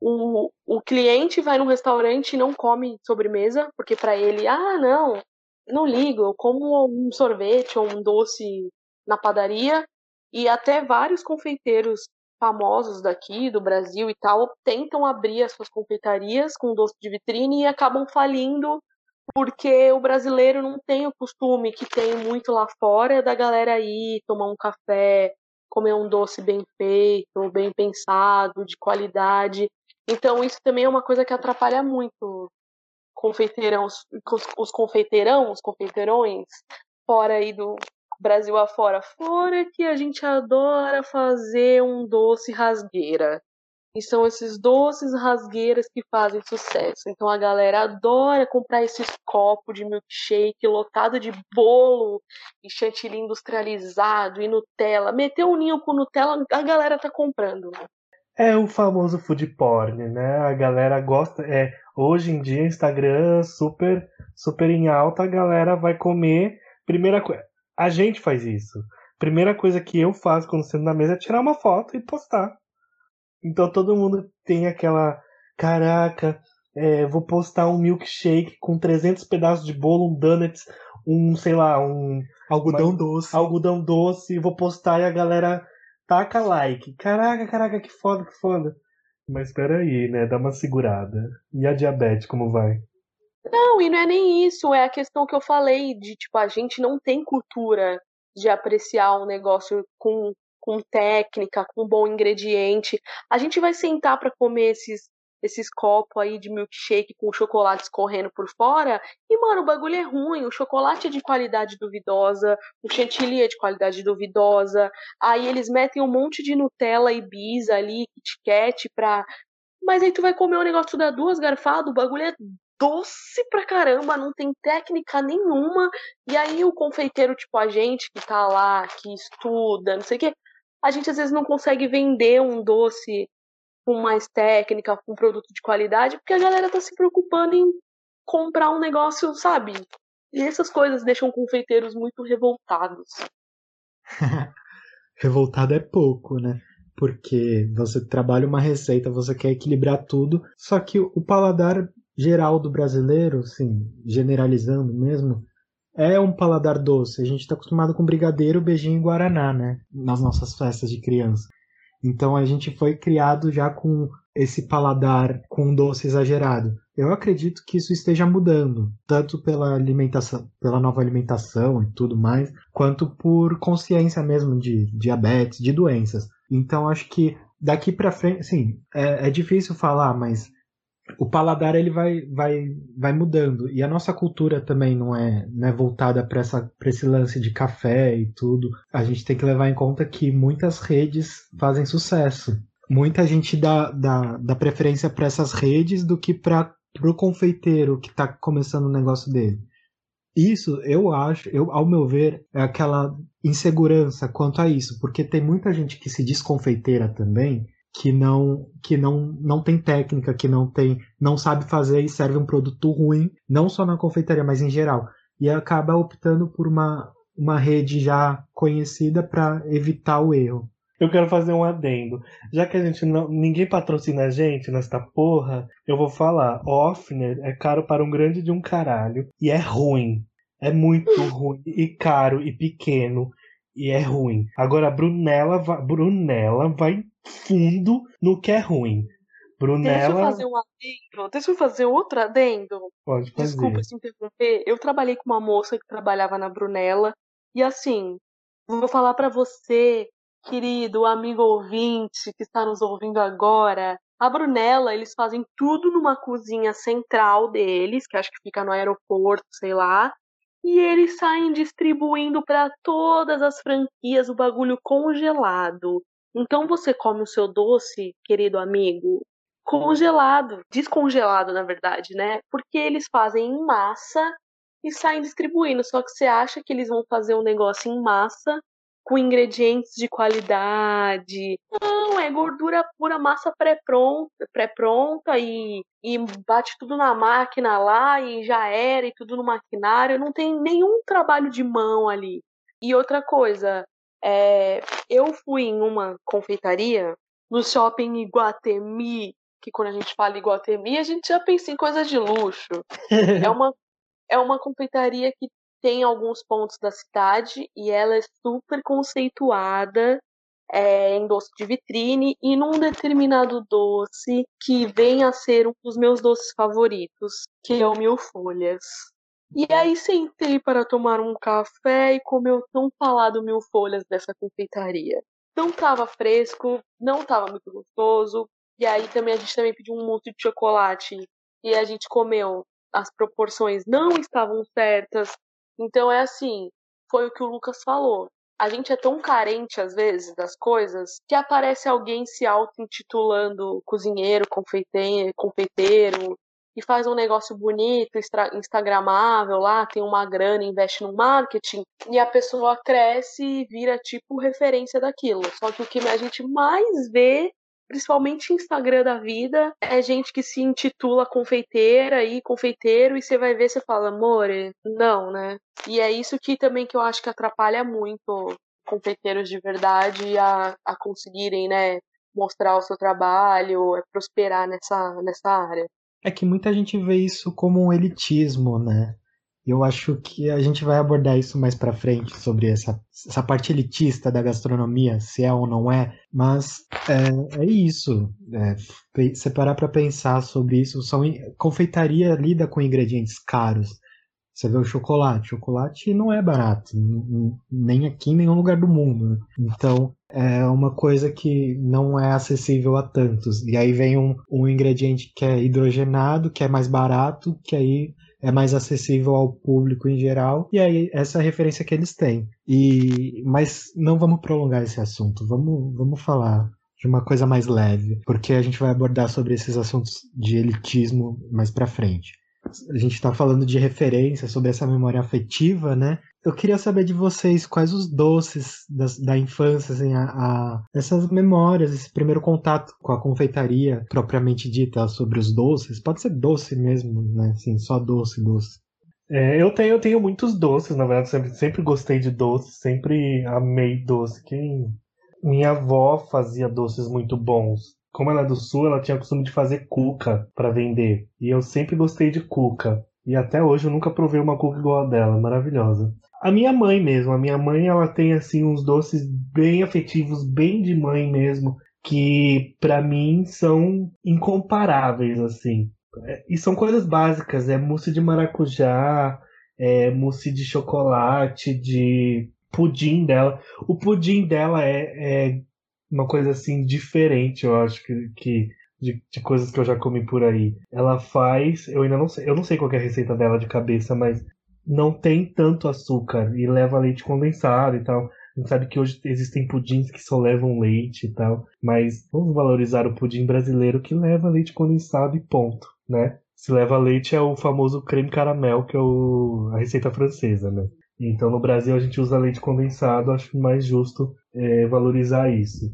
o, o cliente vai num restaurante e não come sobremesa, porque para ele, ah, não, não ligo, eu como um sorvete ou um doce na padaria. E até vários confeiteiros famosos daqui, do Brasil e tal, tentam abrir as suas confeitarias com doce de vitrine e acabam falindo porque o brasileiro não tem o costume que tem muito lá fora da galera ir tomar um café, comer um doce bem feito, bem pensado, de qualidade. Então isso também é uma coisa que atrapalha muito confeiteirão, os confeiteirão, os confeiteirões fora aí do Brasil afora. Fora que a gente adora fazer um doce rasgueira. E são esses doces rasgueiras que fazem sucesso. Então a galera adora comprar esses copos de milkshake lotado de bolo e chantilly industrializado e Nutella. Meteu um ninho com Nutella, a galera tá comprando. É o famoso food porn, né? A galera gosta. É, hoje em dia, Instagram super, super em alta, a galera vai comer. Primeira coisa. A gente faz isso. Primeira coisa que eu faço quando sento na mesa é tirar uma foto e postar. Então todo mundo tem aquela. Caraca, é, vou postar um milkshake com 300 pedaços de bolo, um donuts, um, sei lá, um. Algodão uma, doce. Algodão doce, vou postar e a galera taca like. Caraca, caraca, que foda, que foda. Mas espera aí, né? Dá uma segurada. E a diabetes, como vai? Não, e não é nem isso, é a questão que eu falei de, tipo, a gente não tem cultura de apreciar um negócio com, com técnica, com bom ingrediente. A gente vai sentar para comer esses esses copos aí de milkshake com chocolate escorrendo por fora. E, mano, o bagulho é ruim. O chocolate é de qualidade duvidosa, o chantilly é de qualidade duvidosa. Aí eles metem um monte de Nutella e bis ali, Kit Kat pra. Mas aí tu vai comer um negócio da duas garfadas, o bagulho é doce pra caramba, não tem técnica nenhuma. E aí o confeiteiro, tipo a gente que tá lá, que estuda, não sei o quê, a gente às vezes não consegue vender um doce com mais técnica, com produto de qualidade, porque a galera tá se preocupando em comprar um negócio, sabe? E essas coisas deixam confeiteiros muito revoltados. Revoltado é pouco, né? Porque você trabalha uma receita, você quer equilibrar tudo, só que o paladar geral do brasileiro, assim, generalizando mesmo, é um paladar doce. A gente está acostumado com brigadeiro, beijinho e guaraná, né? Nas nossas festas de criança. Então a gente foi criado já com esse paladar com doce exagerado. Eu acredito que isso esteja mudando, tanto pela alimentação, pela nova alimentação e tudo mais, quanto por consciência mesmo de diabetes, de doenças. Então acho que daqui para frente, sim, é, é difícil falar, mas o paladar ele vai, vai, vai mudando e a nossa cultura também não é, não é voltada para esse lance de café e tudo. A gente tem que levar em conta que muitas redes fazem sucesso. Muita gente dá, dá, dá preferência para essas redes do que para o confeiteiro que está começando o negócio dele. Isso, eu acho, eu, ao meu ver, é aquela insegurança quanto a isso, porque tem muita gente que se desconfeiteira também que não que não não tem técnica, que não tem não sabe fazer e serve um produto ruim, não só na confeitaria, mas em geral. E acaba optando por uma uma rede já conhecida para evitar o erro. Eu quero fazer um adendo. Já que a gente não. ninguém patrocina a gente nesta porra, eu vou falar. Offner é caro para um grande de um caralho. E é ruim. É muito ruim. E caro e pequeno. E é ruim. Agora, Brunella, Brunella vai fundo no que é ruim. Brunella. Deixa eu fazer um adendo. Deixa eu fazer outro adendo. Pode fazer. Desculpa se interromper. Eu trabalhei com uma moça que trabalhava na Brunella. E assim, vou falar para você, querido amigo ouvinte que está nos ouvindo agora. A Brunella, eles fazem tudo numa cozinha central deles, que acho que fica no aeroporto, sei lá. E eles saem distribuindo para todas as franquias o bagulho congelado. Então você come o seu doce, querido amigo, congelado, descongelado, na verdade, né? Porque eles fazem em massa e saem distribuindo. Só que você acha que eles vão fazer um negócio em massa com ingredientes de qualidade. Não, é gordura pura, massa pré-pronta, pré-pronta e, e bate tudo na máquina lá e já era, e tudo no maquinário. Não tem nenhum trabalho de mão ali. E outra coisa, é, eu fui em uma confeitaria no shopping Iguatemi, que quando a gente fala Iguatemi, a gente já pensa em coisa de luxo. é uma é uma confeitaria que tem alguns pontos da cidade e ela é super conceituada é, em doce de vitrine e num determinado doce que vem a ser um dos meus doces favoritos, que é o mil folhas. E aí sentei para tomar um café e comer o tão falado mil folhas dessa confeitaria. Não estava fresco, não estava muito gostoso. E aí também a gente também pediu um mousse de chocolate e a gente comeu. As proporções não estavam certas. Então é assim, foi o que o Lucas falou. A gente é tão carente às vezes das coisas que aparece alguém se auto-intitulando cozinheiro, confeiteiro, confeiteiro e faz um negócio bonito, instagramável lá, tem uma grana, investe no marketing e a pessoa cresce e vira tipo referência daquilo. Só que o que a gente mais vê principalmente Instagram da vida, é gente que se intitula confeiteira e confeiteiro e você vai ver, você fala, amore, não, né? E é isso que também que eu acho que atrapalha muito confeiteiros de verdade a, a conseguirem, né, mostrar o seu trabalho, prosperar nessa, nessa área. É que muita gente vê isso como um elitismo, né? Eu acho que a gente vai abordar isso mais para frente sobre essa, essa parte elitista da gastronomia, se é ou não é. Mas é, é isso. É, você parar para pensar sobre isso, são confeitaria lida com ingredientes caros. Você vê o chocolate, chocolate não é barato, nem aqui em nenhum lugar do mundo. Né? Então é uma coisa que não é acessível a tantos. E aí vem um, um ingrediente que é hidrogenado, que é mais barato, que aí é mais acessível ao público em geral, e aí essa é a referência que eles têm. E mas não vamos prolongar esse assunto, vamos, vamos falar de uma coisa mais leve, porque a gente vai abordar sobre esses assuntos de elitismo mais para frente. A gente está falando de referência sobre essa memória afetiva, né? Eu queria saber de vocês quais os doces da, da infância, assim, a, a, essas memórias, esse primeiro contato com a confeitaria propriamente dita sobre os doces. Pode ser doce mesmo, né? Assim, só doce, doce. É, eu, tenho, eu tenho muitos doces, na verdade, sempre, sempre gostei de doces, sempre amei doce. Quem... Minha avó fazia doces muito bons. Como ela é do sul, ela tinha o costume de fazer cuca para vender. E eu sempre gostei de cuca. E até hoje eu nunca provei uma cuca igual a dela, maravilhosa. A minha mãe mesmo, a minha mãe ela tem assim uns doces bem afetivos, bem de mãe mesmo, que para mim são incomparáveis assim. É, e são coisas básicas, é mousse de maracujá, é mousse de chocolate, de pudim dela. O pudim dela é, é uma coisa assim diferente, eu acho que, que de, de, coisas que eu já comi por aí. Ela faz, eu ainda não sei, eu não sei qual é a receita dela de cabeça, mas não tem tanto açúcar e leva leite condensado e tal. A gente sabe que hoje existem pudins que só levam leite e tal, mas vamos valorizar o pudim brasileiro que leva leite condensado e ponto, né? Se leva leite é o famoso creme caramel, que é o, a receita francesa, né? Então no Brasil a gente usa leite condensado, acho mais justo é, valorizar isso.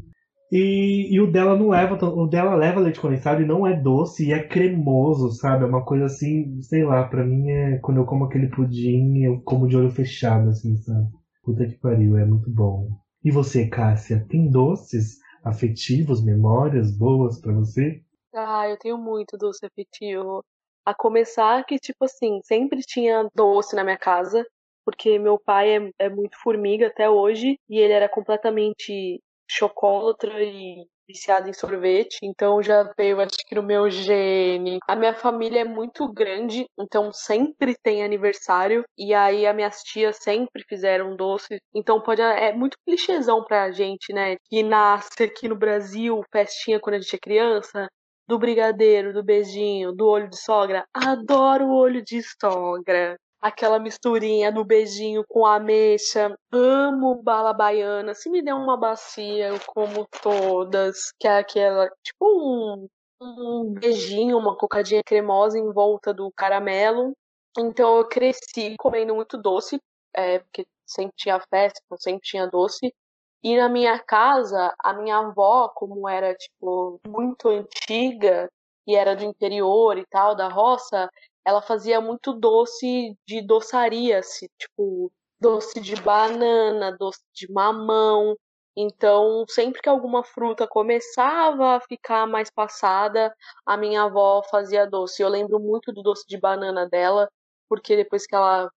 E, e, o dela não leva, o dela leva leite condensado e não é doce e é cremoso, sabe? É uma coisa assim, sei lá, pra mim é quando eu como aquele pudim, eu como de olho fechado, assim, sabe? Puta que pariu, é muito bom. E você, Cássia, tem doces afetivos, memórias boas para você? Ah, eu tenho muito doce afetivo. A começar que, tipo assim, sempre tinha doce na minha casa, porque meu pai é, é muito formiga até hoje, e ele era completamente chocólatra e viciada em sorvete, então já veio, acho que no meu gene. A minha família é muito grande, então sempre tem aniversário, e aí as minhas tias sempre fizeram doce, então pode é muito clichêzão pra gente, né, que nasce aqui no Brasil, festinha quando a gente é criança, do brigadeiro, do beijinho, do olho de sogra. Adoro o olho de sogra aquela misturinha no beijinho com ameixa. Amo bala baiana. Se me der uma bacia, eu como todas. Que é aquela, tipo um, um beijinho, uma cocadinha cremosa em volta do caramelo. Então eu cresci comendo muito doce, é, porque sempre tinha festa, então sempre tinha doce. E na minha casa, a minha avó, como era, tipo, muito antiga e era do interior e tal, da roça, ela fazia muito doce de doçaria, assim, tipo, doce de banana, doce de mamão. Então, sempre que alguma fruta começava a ficar mais passada, a minha avó fazia doce. Eu lembro muito do doce de banana dela, porque depois que ela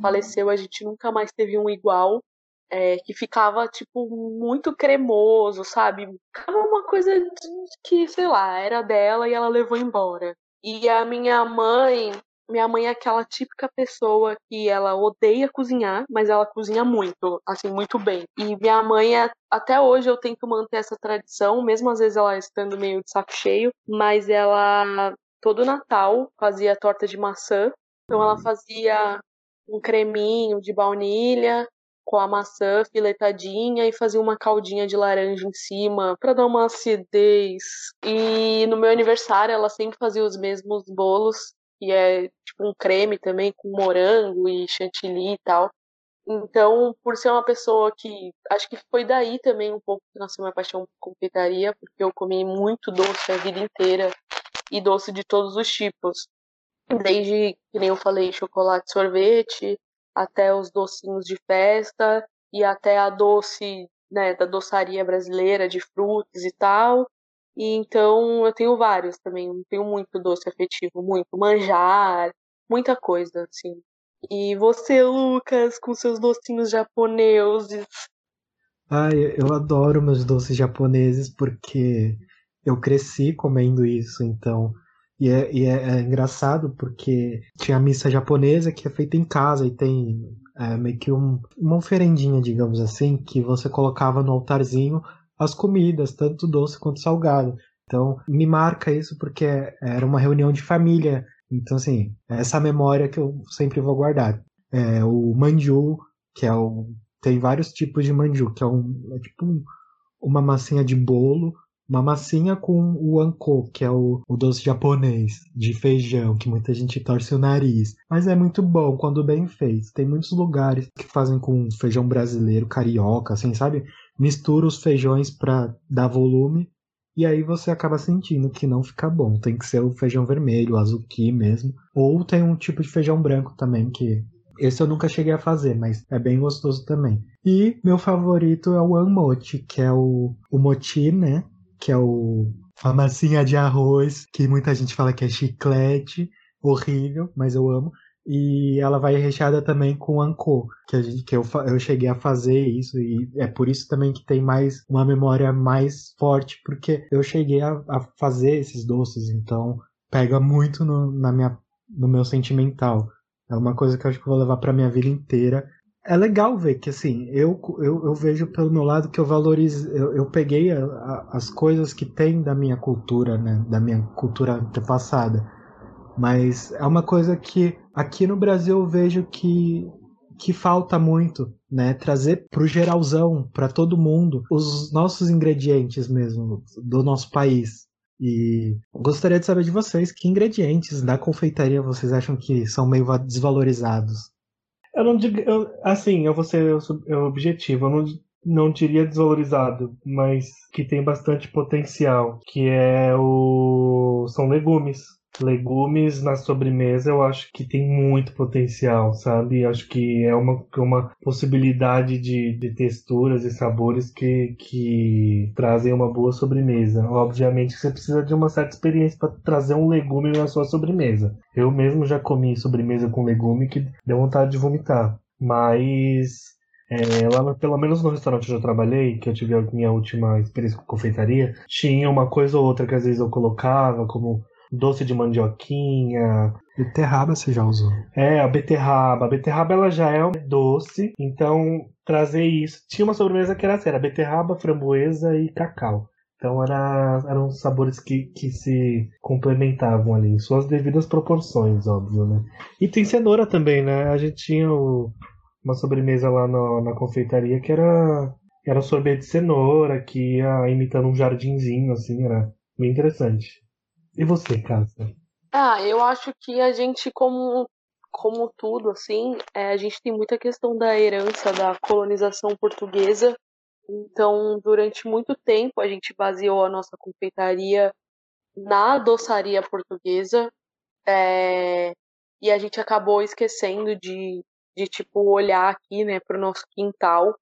faleceu, a gente nunca mais teve um igual. É, que ficava, tipo, muito cremoso, sabe? Ficava uma coisa que, sei lá, era dela e ela levou embora. E a minha mãe, minha mãe é aquela típica pessoa que ela odeia cozinhar, mas ela cozinha muito, assim, muito bem. E minha mãe, é, até hoje eu tento manter essa tradição, mesmo às vezes ela estando meio de saco cheio, mas ela todo Natal fazia torta de maçã. Então ela fazia um creminho de baunilha com a maçã filetadinha e fazia uma caldinha de laranja em cima para dar uma acidez. E no meu aniversário ela sempre fazia os mesmos bolos, que é tipo um creme também com morango e chantilly e tal. Então, por ser uma pessoa que acho que foi daí também um pouco que nasceu minha paixão por confeitaria, porque eu comi muito doce a vida inteira e doce de todos os tipos. Desde, que nem eu falei, chocolate, sorvete, até os docinhos de festa e até a doce, né, da doçaria brasileira de frutas e tal. E então eu tenho vários também, tenho muito doce afetivo, muito manjar, muita coisa assim. E você, Lucas, com seus docinhos japoneses? Ai, eu adoro meus doces japoneses porque eu cresci comendo isso, então e é, e é, é, engraçado porque tinha a missa japonesa que é feita em casa e tem é, meio que um, uma oferendinha, digamos assim, que você colocava no altarzinho as comidas, tanto doce quanto salgado. Então, me marca isso porque era uma reunião de família. Então, assim, é essa memória que eu sempre vou guardar. É, o manju, que é o. Tem vários tipos de manju, que é, um, é tipo um, uma massinha de bolo uma massinha com o anko, que é o, o, doce japonês de feijão, que muita gente torce o nariz. Mas é muito bom quando bem feito. Tem muitos lugares que fazem com feijão brasileiro, carioca, assim, sabe? Mistura os feijões para dar volume. E aí você acaba sentindo que não fica bom. Tem que ser o feijão vermelho, o azuki mesmo. Ou tem um tipo de feijão branco também, que esse eu nunca cheguei a fazer, mas é bem gostoso também. E meu favorito é o anmochi, que é o, o mochi, né? Que é o a massinha de arroz, que muita gente fala que é chiclete, horrível, mas eu amo. E ela vai recheada também com anco, que, a gente, que eu, eu cheguei a fazer isso, e é por isso também que tem mais uma memória mais forte, porque eu cheguei a, a fazer esses doces, então pega muito no, na minha, no meu sentimental. É uma coisa que eu acho que eu vou levar pra minha vida inteira é legal ver que assim eu, eu, eu vejo pelo meu lado que eu valorizo eu, eu peguei a, a, as coisas que tem da minha cultura né da minha cultura antepassada. Mas é uma coisa que aqui no Brasil eu vejo que que falta muito né trazer para o geralzão para todo mundo os nossos ingredientes mesmo do nosso país. E gostaria de saber de vocês que ingredientes da confeitaria vocês acham que são meio desvalorizados eu não digo. Eu, assim, eu vou ser eu, objetivo. Eu não, não diria desvalorizado, mas que tem bastante potencial. Que é o. São legumes. Legumes na sobremesa eu acho que tem muito potencial, sabe? Acho que é uma, uma possibilidade de, de texturas e sabores que, que trazem uma boa sobremesa. Obviamente você precisa de uma certa experiência para trazer um legume na sua sobremesa. Eu mesmo já comi sobremesa com legume que deu vontade de vomitar. Mas é, lá, no, pelo menos no restaurante onde eu trabalhei, que eu tive a minha última experiência com confeitaria, tinha uma coisa ou outra que às vezes eu colocava, como doce de mandioquinha. Beterraba você já usou? É, a beterraba. A beterraba ela já é um doce, então trazer isso. Tinha uma sobremesa que era assim, era beterraba, framboesa e cacau. Então era, eram sabores que, que se complementavam ali, em suas devidas proporções, óbvio, né? E tem cenoura também, né? A gente tinha o, uma sobremesa lá no, na confeitaria que era, era sorvete de cenoura, que ia imitando um jardinzinho, assim, era bem interessante. E você, Cássia? Ah, eu acho que a gente, como, como tudo, assim, é, a gente tem muita questão da herança da colonização portuguesa. Então, durante muito tempo, a gente baseou a nossa confeitaria na doçaria portuguesa. É, e a gente acabou esquecendo de, de tipo, olhar aqui, né, para o nosso quintal.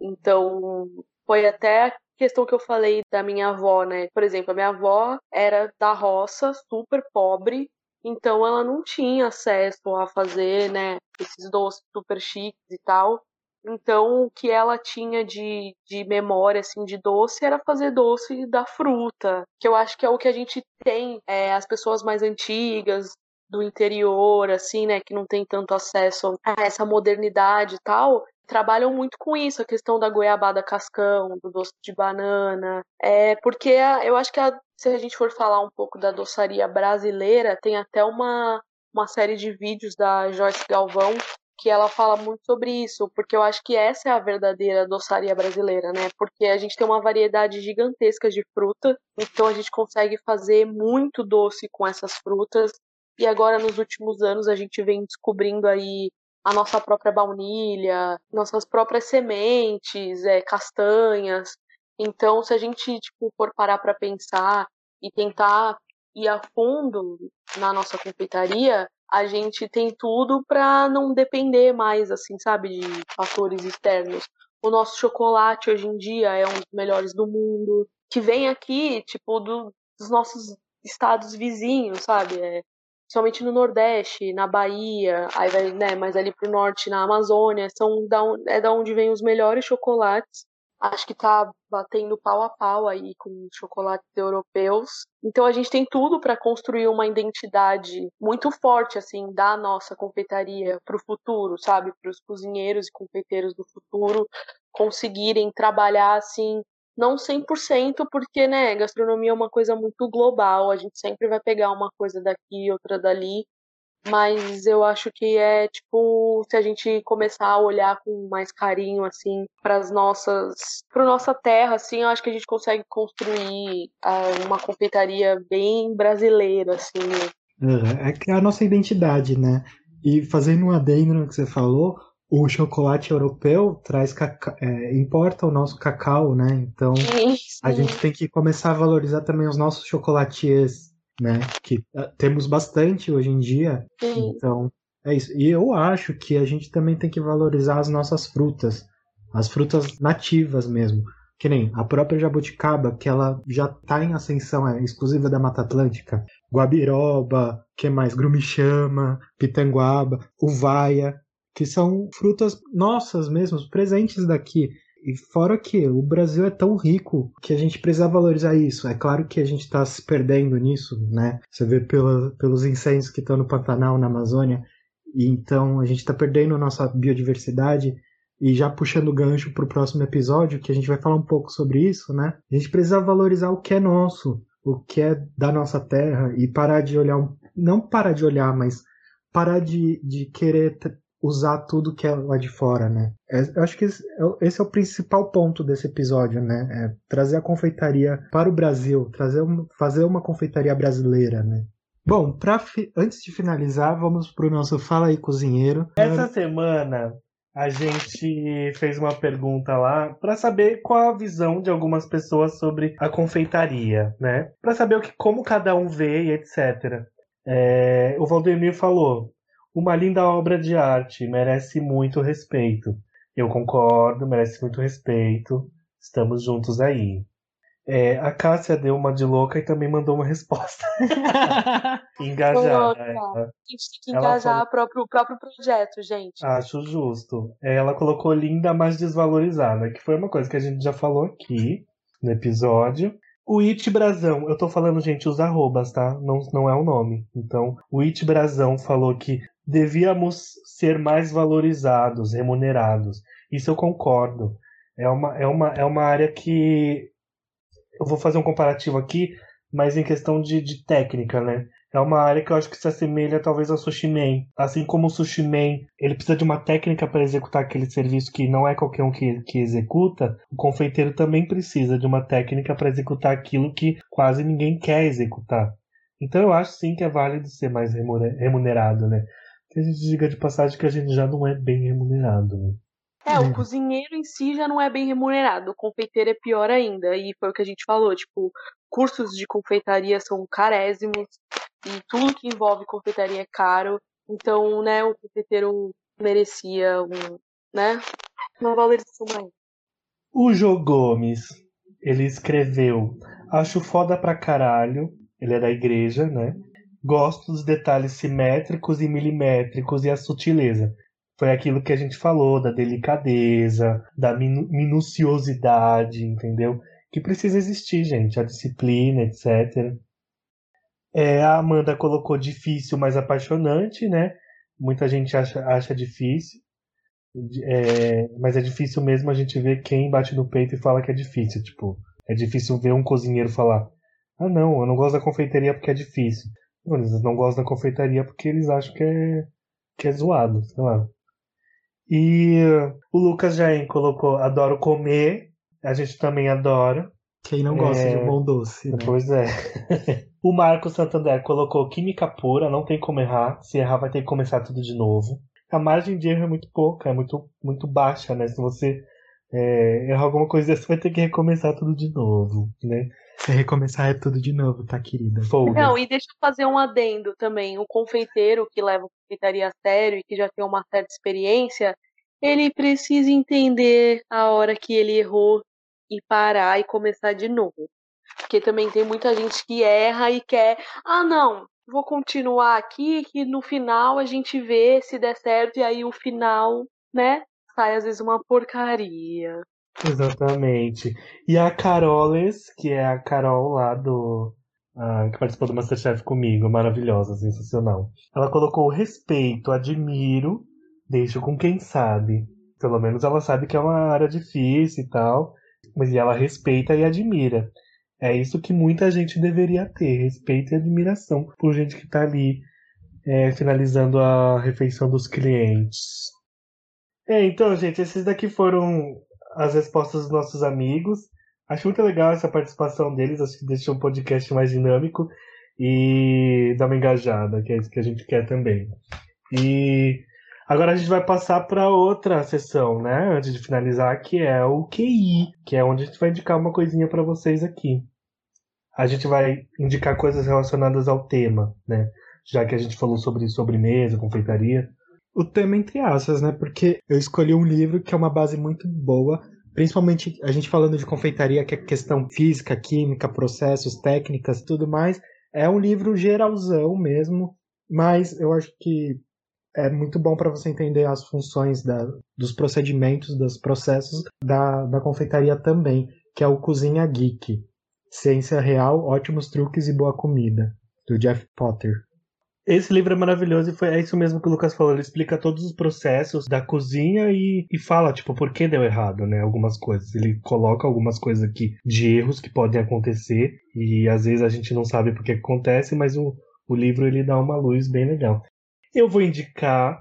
Então, foi até questão que eu falei da minha avó, né? Por exemplo, a minha avó era da roça, super pobre, então ela não tinha acesso a fazer, né, esses doces super chiques e tal. Então, o que ela tinha de, de memória, assim, de doce era fazer doce da fruta, que eu acho que é o que a gente tem, é, as pessoas mais antigas, do interior, assim, né, que não tem tanto acesso a essa modernidade e tal, trabalham muito com isso, a questão da goiabada cascão, do doce de banana, é porque eu acho que a, se a gente for falar um pouco da doçaria brasileira, tem até uma, uma série de vídeos da Joyce Galvão que ela fala muito sobre isso, porque eu acho que essa é a verdadeira doçaria brasileira, né? Porque a gente tem uma variedade gigantesca de fruta, então a gente consegue fazer muito doce com essas frutas. E agora nos últimos anos a gente vem descobrindo aí a nossa própria baunilha, nossas próprias sementes, é, castanhas. Então, se a gente tipo, for parar para pensar e tentar ir a fundo na nossa confeitaria, a gente tem tudo para não depender mais, assim, sabe, de fatores externos. O nosso chocolate hoje em dia é um dos melhores do mundo, que vem aqui, tipo, do, dos nossos estados vizinhos, sabe? É, principalmente no Nordeste, na Bahia, aí vai, né, mais ali pro norte, na Amazônia, são da, é da onde vem os melhores chocolates. Acho que tá batendo pau a pau aí com chocolates europeus. Então a gente tem tudo para construir uma identidade muito forte assim da nossa confeitaria para o futuro, sabe? Para os cozinheiros e confeiteiros do futuro conseguirem trabalhar assim não 100%, porque, né, gastronomia é uma coisa muito global, a gente sempre vai pegar uma coisa daqui, outra dali, mas eu acho que é tipo se a gente começar a olhar com mais carinho assim para as nossas para nossa terra assim eu acho que a gente consegue construir uh, uma confeitaria bem brasileira assim é que é a nossa identidade né? E fazendo um adendo no que você falou o chocolate europeu traz é, importa o nosso cacau, né? Então sim, sim. a gente tem que começar a valorizar também os nossos chocolatiers, né? Que uh, temos bastante hoje em dia. Sim. Então é isso. E eu acho que a gente também tem que valorizar as nossas frutas, as frutas nativas mesmo. Que nem a própria jabuticaba, que ela já está em ascensão, é exclusiva da Mata Atlântica. Guabiroba, que mais? Grumichama, pitanguaba, uvaia que são frutas nossas mesmo, presentes daqui. E fora que o Brasil é tão rico que a gente precisa valorizar isso. É claro que a gente está se perdendo nisso, né? Você vê pela, pelos incêndios que estão no Pantanal, na Amazônia. E então a gente está perdendo a nossa biodiversidade. E já puxando o gancho para o próximo episódio, que a gente vai falar um pouco sobre isso, né? A gente precisa valorizar o que é nosso, o que é da nossa terra e parar de olhar, não parar de olhar, mas parar de, de querer usar tudo que é lá de fora, né? É, eu acho que esse é, esse é o principal ponto desse episódio, né? É trazer a confeitaria para o Brasil, trazer uma, fazer uma confeitaria brasileira, né? Bom, pra antes de finalizar, vamos para o nosso Fala aí Cozinheiro. Essa semana a gente fez uma pergunta lá para saber qual a visão de algumas pessoas sobre a confeitaria, né? Para saber o que, como cada um vê e etc. É, o Valdemir falou: uma linda obra de arte, merece muito respeito. Eu concordo, merece muito respeito. Estamos juntos aí. É, a Cássia deu uma de louca e também mandou uma resposta. Engajada. É. A gente tem que engajar o próprio, próprio projeto, gente. Acho justo. Ela colocou linda, mas desvalorizada, que foi uma coisa que a gente já falou aqui no episódio. O It Brasão, eu tô falando, gente, os arrobas, tá? Não, não é o nome. Então, o It Brasão falou que devíamos ser mais valorizados, remunerados. Isso eu concordo. É uma, é uma, é uma área que. Eu vou fazer um comparativo aqui, mas em questão de, de técnica, né? É uma área que eu acho que se assemelha talvez ao sushi man. Assim como o sushi man, ele precisa de uma técnica para executar aquele serviço que não é qualquer um que, que executa, o confeiteiro também precisa de uma técnica para executar aquilo que quase ninguém quer executar. Então eu acho sim que é válido ser mais remunerado, né? A gente diga de passagem que a gente já não é bem remunerado, né? É, o cozinheiro em si já não é bem remunerado, o confeiteiro é pior ainda. E foi o que a gente falou, tipo, cursos de confeitaria são carésimos e tudo que envolve confeitaria é caro. Então, né, o confeiteiro merecia um, né, uma valorização maior. O Jô Gomes, ele escreveu Acho foda pra caralho, ele é da igreja, né? Gosto dos detalhes simétricos e milimétricos e a sutileza. Foi aquilo que a gente falou, da delicadeza, da minuciosidade, entendeu? Que precisa existir, gente, a disciplina, etc. É, a Amanda colocou difícil, mas apaixonante, né? Muita gente acha, acha difícil. É, mas é difícil mesmo a gente ver quem bate no peito e fala que é difícil. Tipo, é difícil ver um cozinheiro falar: Ah, não, eu não gosto da confeitaria porque é difícil. Eles não gostam da confeitaria porque eles acham que é, que é zoado, sei lá. E o Lucas Jain colocou: Adoro comer. A gente também adora. Quem não gosta é... de um bom doce, né? Pois é. o Marco Santander colocou química pura, não tem como errar. Se errar, vai ter que começar tudo de novo. A margem de erro é muito pouca, é muito, muito baixa, né? Se você é, errar alguma coisa, você vai ter que recomeçar tudo de novo, né? Se recomeçar é tudo de novo, tá, querida? Folga. Não, e deixa eu fazer um adendo também. O confeiteiro que leva a confeitaria a sério e que já tem uma certa experiência, ele precisa entender a hora que ele errou e parar e começar de novo. Porque também tem muita gente que erra e quer, ah, não, vou continuar aqui, que no final a gente vê se der certo, e aí o final, né, sai às vezes uma porcaria. Exatamente. E a Caroles, que é a Carol lá do. Ah, que participou do Masterchef comigo, maravilhosa, sensacional. Ela colocou respeito, admiro, deixo com quem sabe. Pelo menos ela sabe que é uma área difícil e tal, mas ela respeita e admira. É isso que muita gente deveria ter, respeito e admiração por gente que está ali é, finalizando a refeição dos clientes. É, então, gente, esses daqui foram as respostas dos nossos amigos. Acho muito legal essa participação deles, acho que deixou o podcast mais dinâmico e dá uma engajada, que é isso que a gente quer também. E Agora a gente vai passar para outra sessão, né? Antes de finalizar, que é o QI, que é onde a gente vai indicar uma coisinha para vocês aqui. A gente vai indicar coisas relacionadas ao tema, né? Já que a gente falou sobre sobremesa, confeitaria. O tema entre aspas, né? Porque eu escolhi um livro que é uma base muito boa, principalmente a gente falando de confeitaria, que é questão física, química, processos, técnicas, tudo mais. É um livro geralzão mesmo, mas eu acho que é muito bom para você entender as funções da, dos procedimentos, dos processos da, da confeitaria também, que é o Cozinha Geek. Ciência Real, Ótimos Truques e Boa Comida, do Jeff Potter. Esse livro é maravilhoso e foi, é isso mesmo que o Lucas falou. Ele explica todos os processos da cozinha e, e fala, tipo, por que deu errado, né? Algumas coisas. Ele coloca algumas coisas aqui de erros que podem acontecer e às vezes a gente não sabe por que acontece, mas o, o livro ele dá uma luz bem legal. Eu vou indicar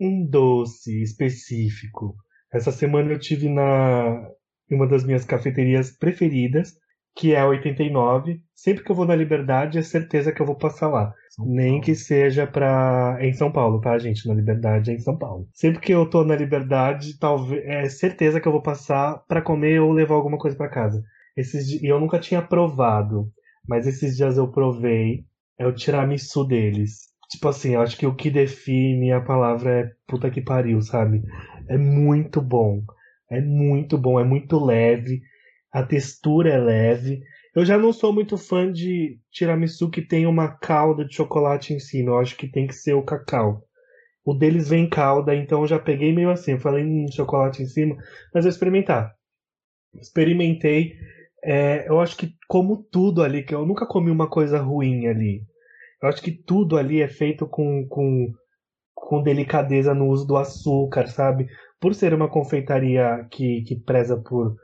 um doce específico. Essa semana eu tive na em uma das minhas cafeterias preferidas, que é a 89. Sempre que eu vou na Liberdade, é certeza que eu vou passar lá. São Nem Paulo. que seja pra. É em São Paulo, tá, gente? Na Liberdade é em São Paulo. Sempre que eu tô na Liberdade, talvez. É certeza que eu vou passar para comer ou levar alguma coisa para casa. Esses E eu nunca tinha provado. Mas esses dias eu provei. É o tiramisu deles. Tipo assim, eu acho que o que define a palavra é puta que pariu, sabe? É muito bom. É muito bom, é muito leve. A textura é leve. Eu já não sou muito fã de tiramisu que tem uma calda de chocolate em cima. Eu acho que tem que ser o cacau. O deles vem calda, então eu já peguei meio assim. Eu falei, hum, chocolate em cima. Mas eu experimentar. Experimentei. É, eu acho que como tudo ali, que eu nunca comi uma coisa ruim ali. Eu acho que tudo ali é feito com, com, com delicadeza no uso do açúcar, sabe? Por ser uma confeitaria que, que preza por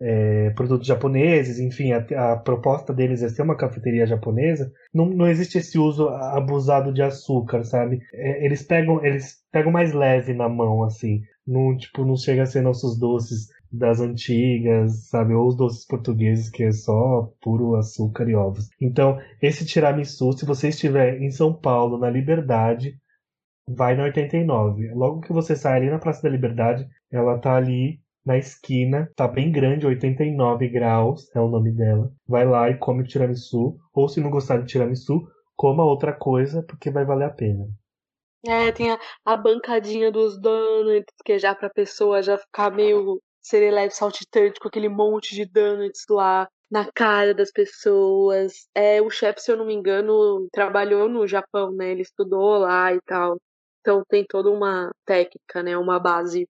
é, produtos japoneses, enfim, a, a, proposta deles é ser uma cafeteria japonesa, não, não existe esse uso abusado de açúcar, sabe? É, eles pegam eles pegam mais leve na mão, assim. Não, tipo, não chega a ser nossos doces das antigas, sabe? Ou os doces portugueses, que é só puro açúcar e ovos. Então, esse tiramisu, se você estiver em São Paulo, na Liberdade, vai na 89. Logo que você sai ali na Praça da Liberdade, ela tá ali na esquina, tá bem grande, 89 graus é o nome dela. Vai lá e come tiramisu, ou se não gostar de tiramisu, coma outra coisa, porque vai valer a pena. É, tem a, a bancadinha dos donuts, que é já pra pessoa já ficar meio serelepe saltitante com aquele monte de donuts lá na cara das pessoas. É, o chefe, se eu não me engano, trabalhou no Japão, né? Ele estudou lá e tal. Então tem toda uma técnica, né? Uma base.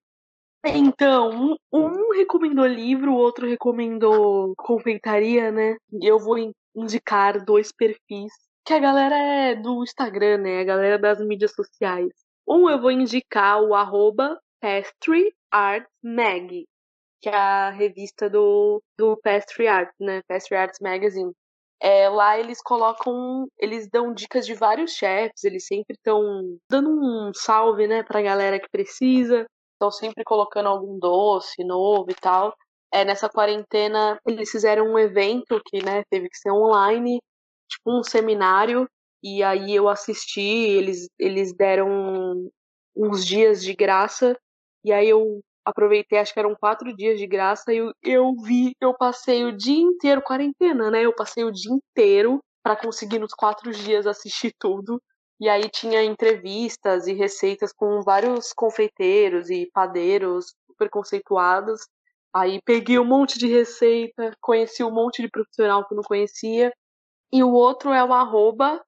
Então, um, recomendou livro, o outro recomendou confeitaria, né? Eu vou indicar dois perfis que a galera é do Instagram, né? A galera das mídias sociais. Um eu vou indicar o arroba Pastry Arts Mag, que é a revista do, do Pastry Arts, né? Pastry Arts Magazine. É, lá eles colocam, eles dão dicas de vários chefs, eles sempre estão dando um salve, né, pra galera que precisa, estão sempre colocando algum doce novo e tal. É, nessa quarentena eles fizeram um evento que, né, teve que ser online, tipo um seminário, e aí eu assisti, eles, eles deram uns dias de graça, e aí eu aproveitei, acho que eram quatro dias de graça, e eu, eu vi, eu passei o dia inteiro, quarentena, né? Eu passei o dia inteiro para conseguir nos quatro dias assistir tudo. E aí tinha entrevistas e receitas com vários confeiteiros e padeiros super conceituados. Aí peguei um monte de receita, conheci um monte de profissional que eu não conhecia. E o outro é o arroba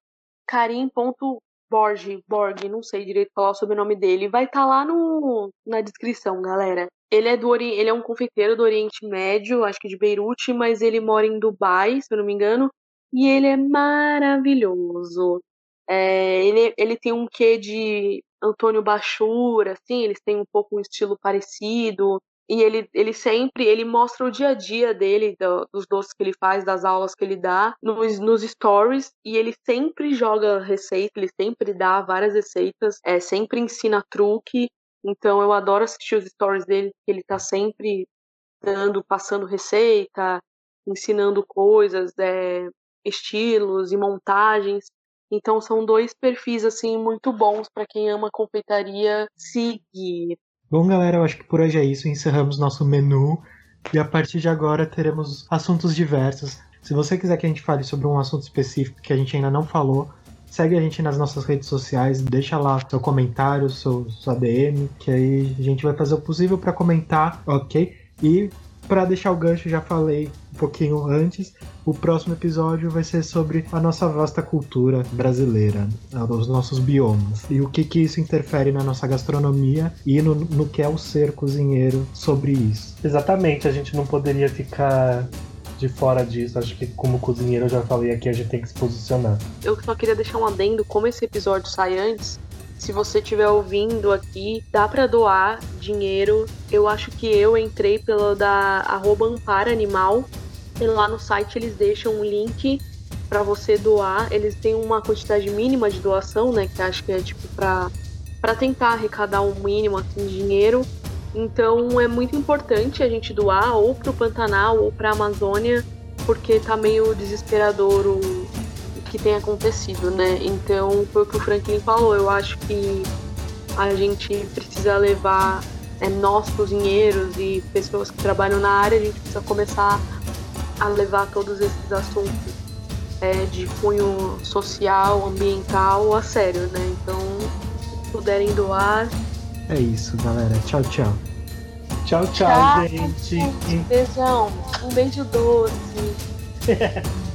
Borg, Borg, não sei direito falar o sobrenome dele, vai estar tá lá no, na descrição, galera. Ele é do ele é um confeiteiro do Oriente Médio, acho que de Beirute, mas ele mora em Dubai, se eu não me engano, e ele é maravilhoso. É, ele, ele tem um quê de Antônio Bachura, assim, eles têm um pouco um estilo parecido. E ele, ele sempre ele mostra o dia a dia dele, do, dos doces que ele faz, das aulas que ele dá, nos, nos stories, e ele sempre joga receita, ele sempre dá várias receitas, é, sempre ensina truque. Então eu adoro assistir os stories dele, que ele tá sempre dando, passando receita, ensinando coisas, é, estilos e montagens. Então são dois perfis assim muito bons para quem ama confeitaria seguir. Bom, galera, eu acho que por hoje é isso. Encerramos nosso menu. E a partir de agora teremos assuntos diversos. Se você quiser que a gente fale sobre um assunto específico que a gente ainda não falou, segue a gente nas nossas redes sociais, deixa lá seu comentário, seu, sua DM, que aí a gente vai fazer o possível para comentar, ok? E para deixar o gancho, já falei um pouquinho antes, o próximo episódio vai ser sobre a nossa vasta cultura brasileira, né, os nossos biomas, e o que, que isso interfere na nossa gastronomia e no, no que é o ser cozinheiro sobre isso. Exatamente, a gente não poderia ficar de fora disso. Acho que como cozinheiro eu já falei aqui, a gente tem que se posicionar. Eu só queria deixar um adendo, como esse episódio sai antes, se você estiver ouvindo aqui, dá para doar dinheiro. Eu acho que eu entrei pela da arroba Animal. E lá no site eles deixam um link para você doar. Eles têm uma quantidade mínima de doação, né? Que acho que é tipo para para tentar arrecadar um mínimo assim, de dinheiro. Então é muito importante a gente doar ou pro Pantanal ou pra Amazônia, porque tá meio desesperador o, que tem acontecido, né? Então, foi o que o Franklin falou. Eu acho que a gente precisa levar é, nós, cozinheiros e pessoas que trabalham na área, a gente precisa começar a levar todos esses assuntos é, de cunho social, ambiental a sério, né? Então, se puderem doar. É isso, galera. Tchau, tchau. Tchau, tchau, tchau gente. Beijão. Um beijo doce.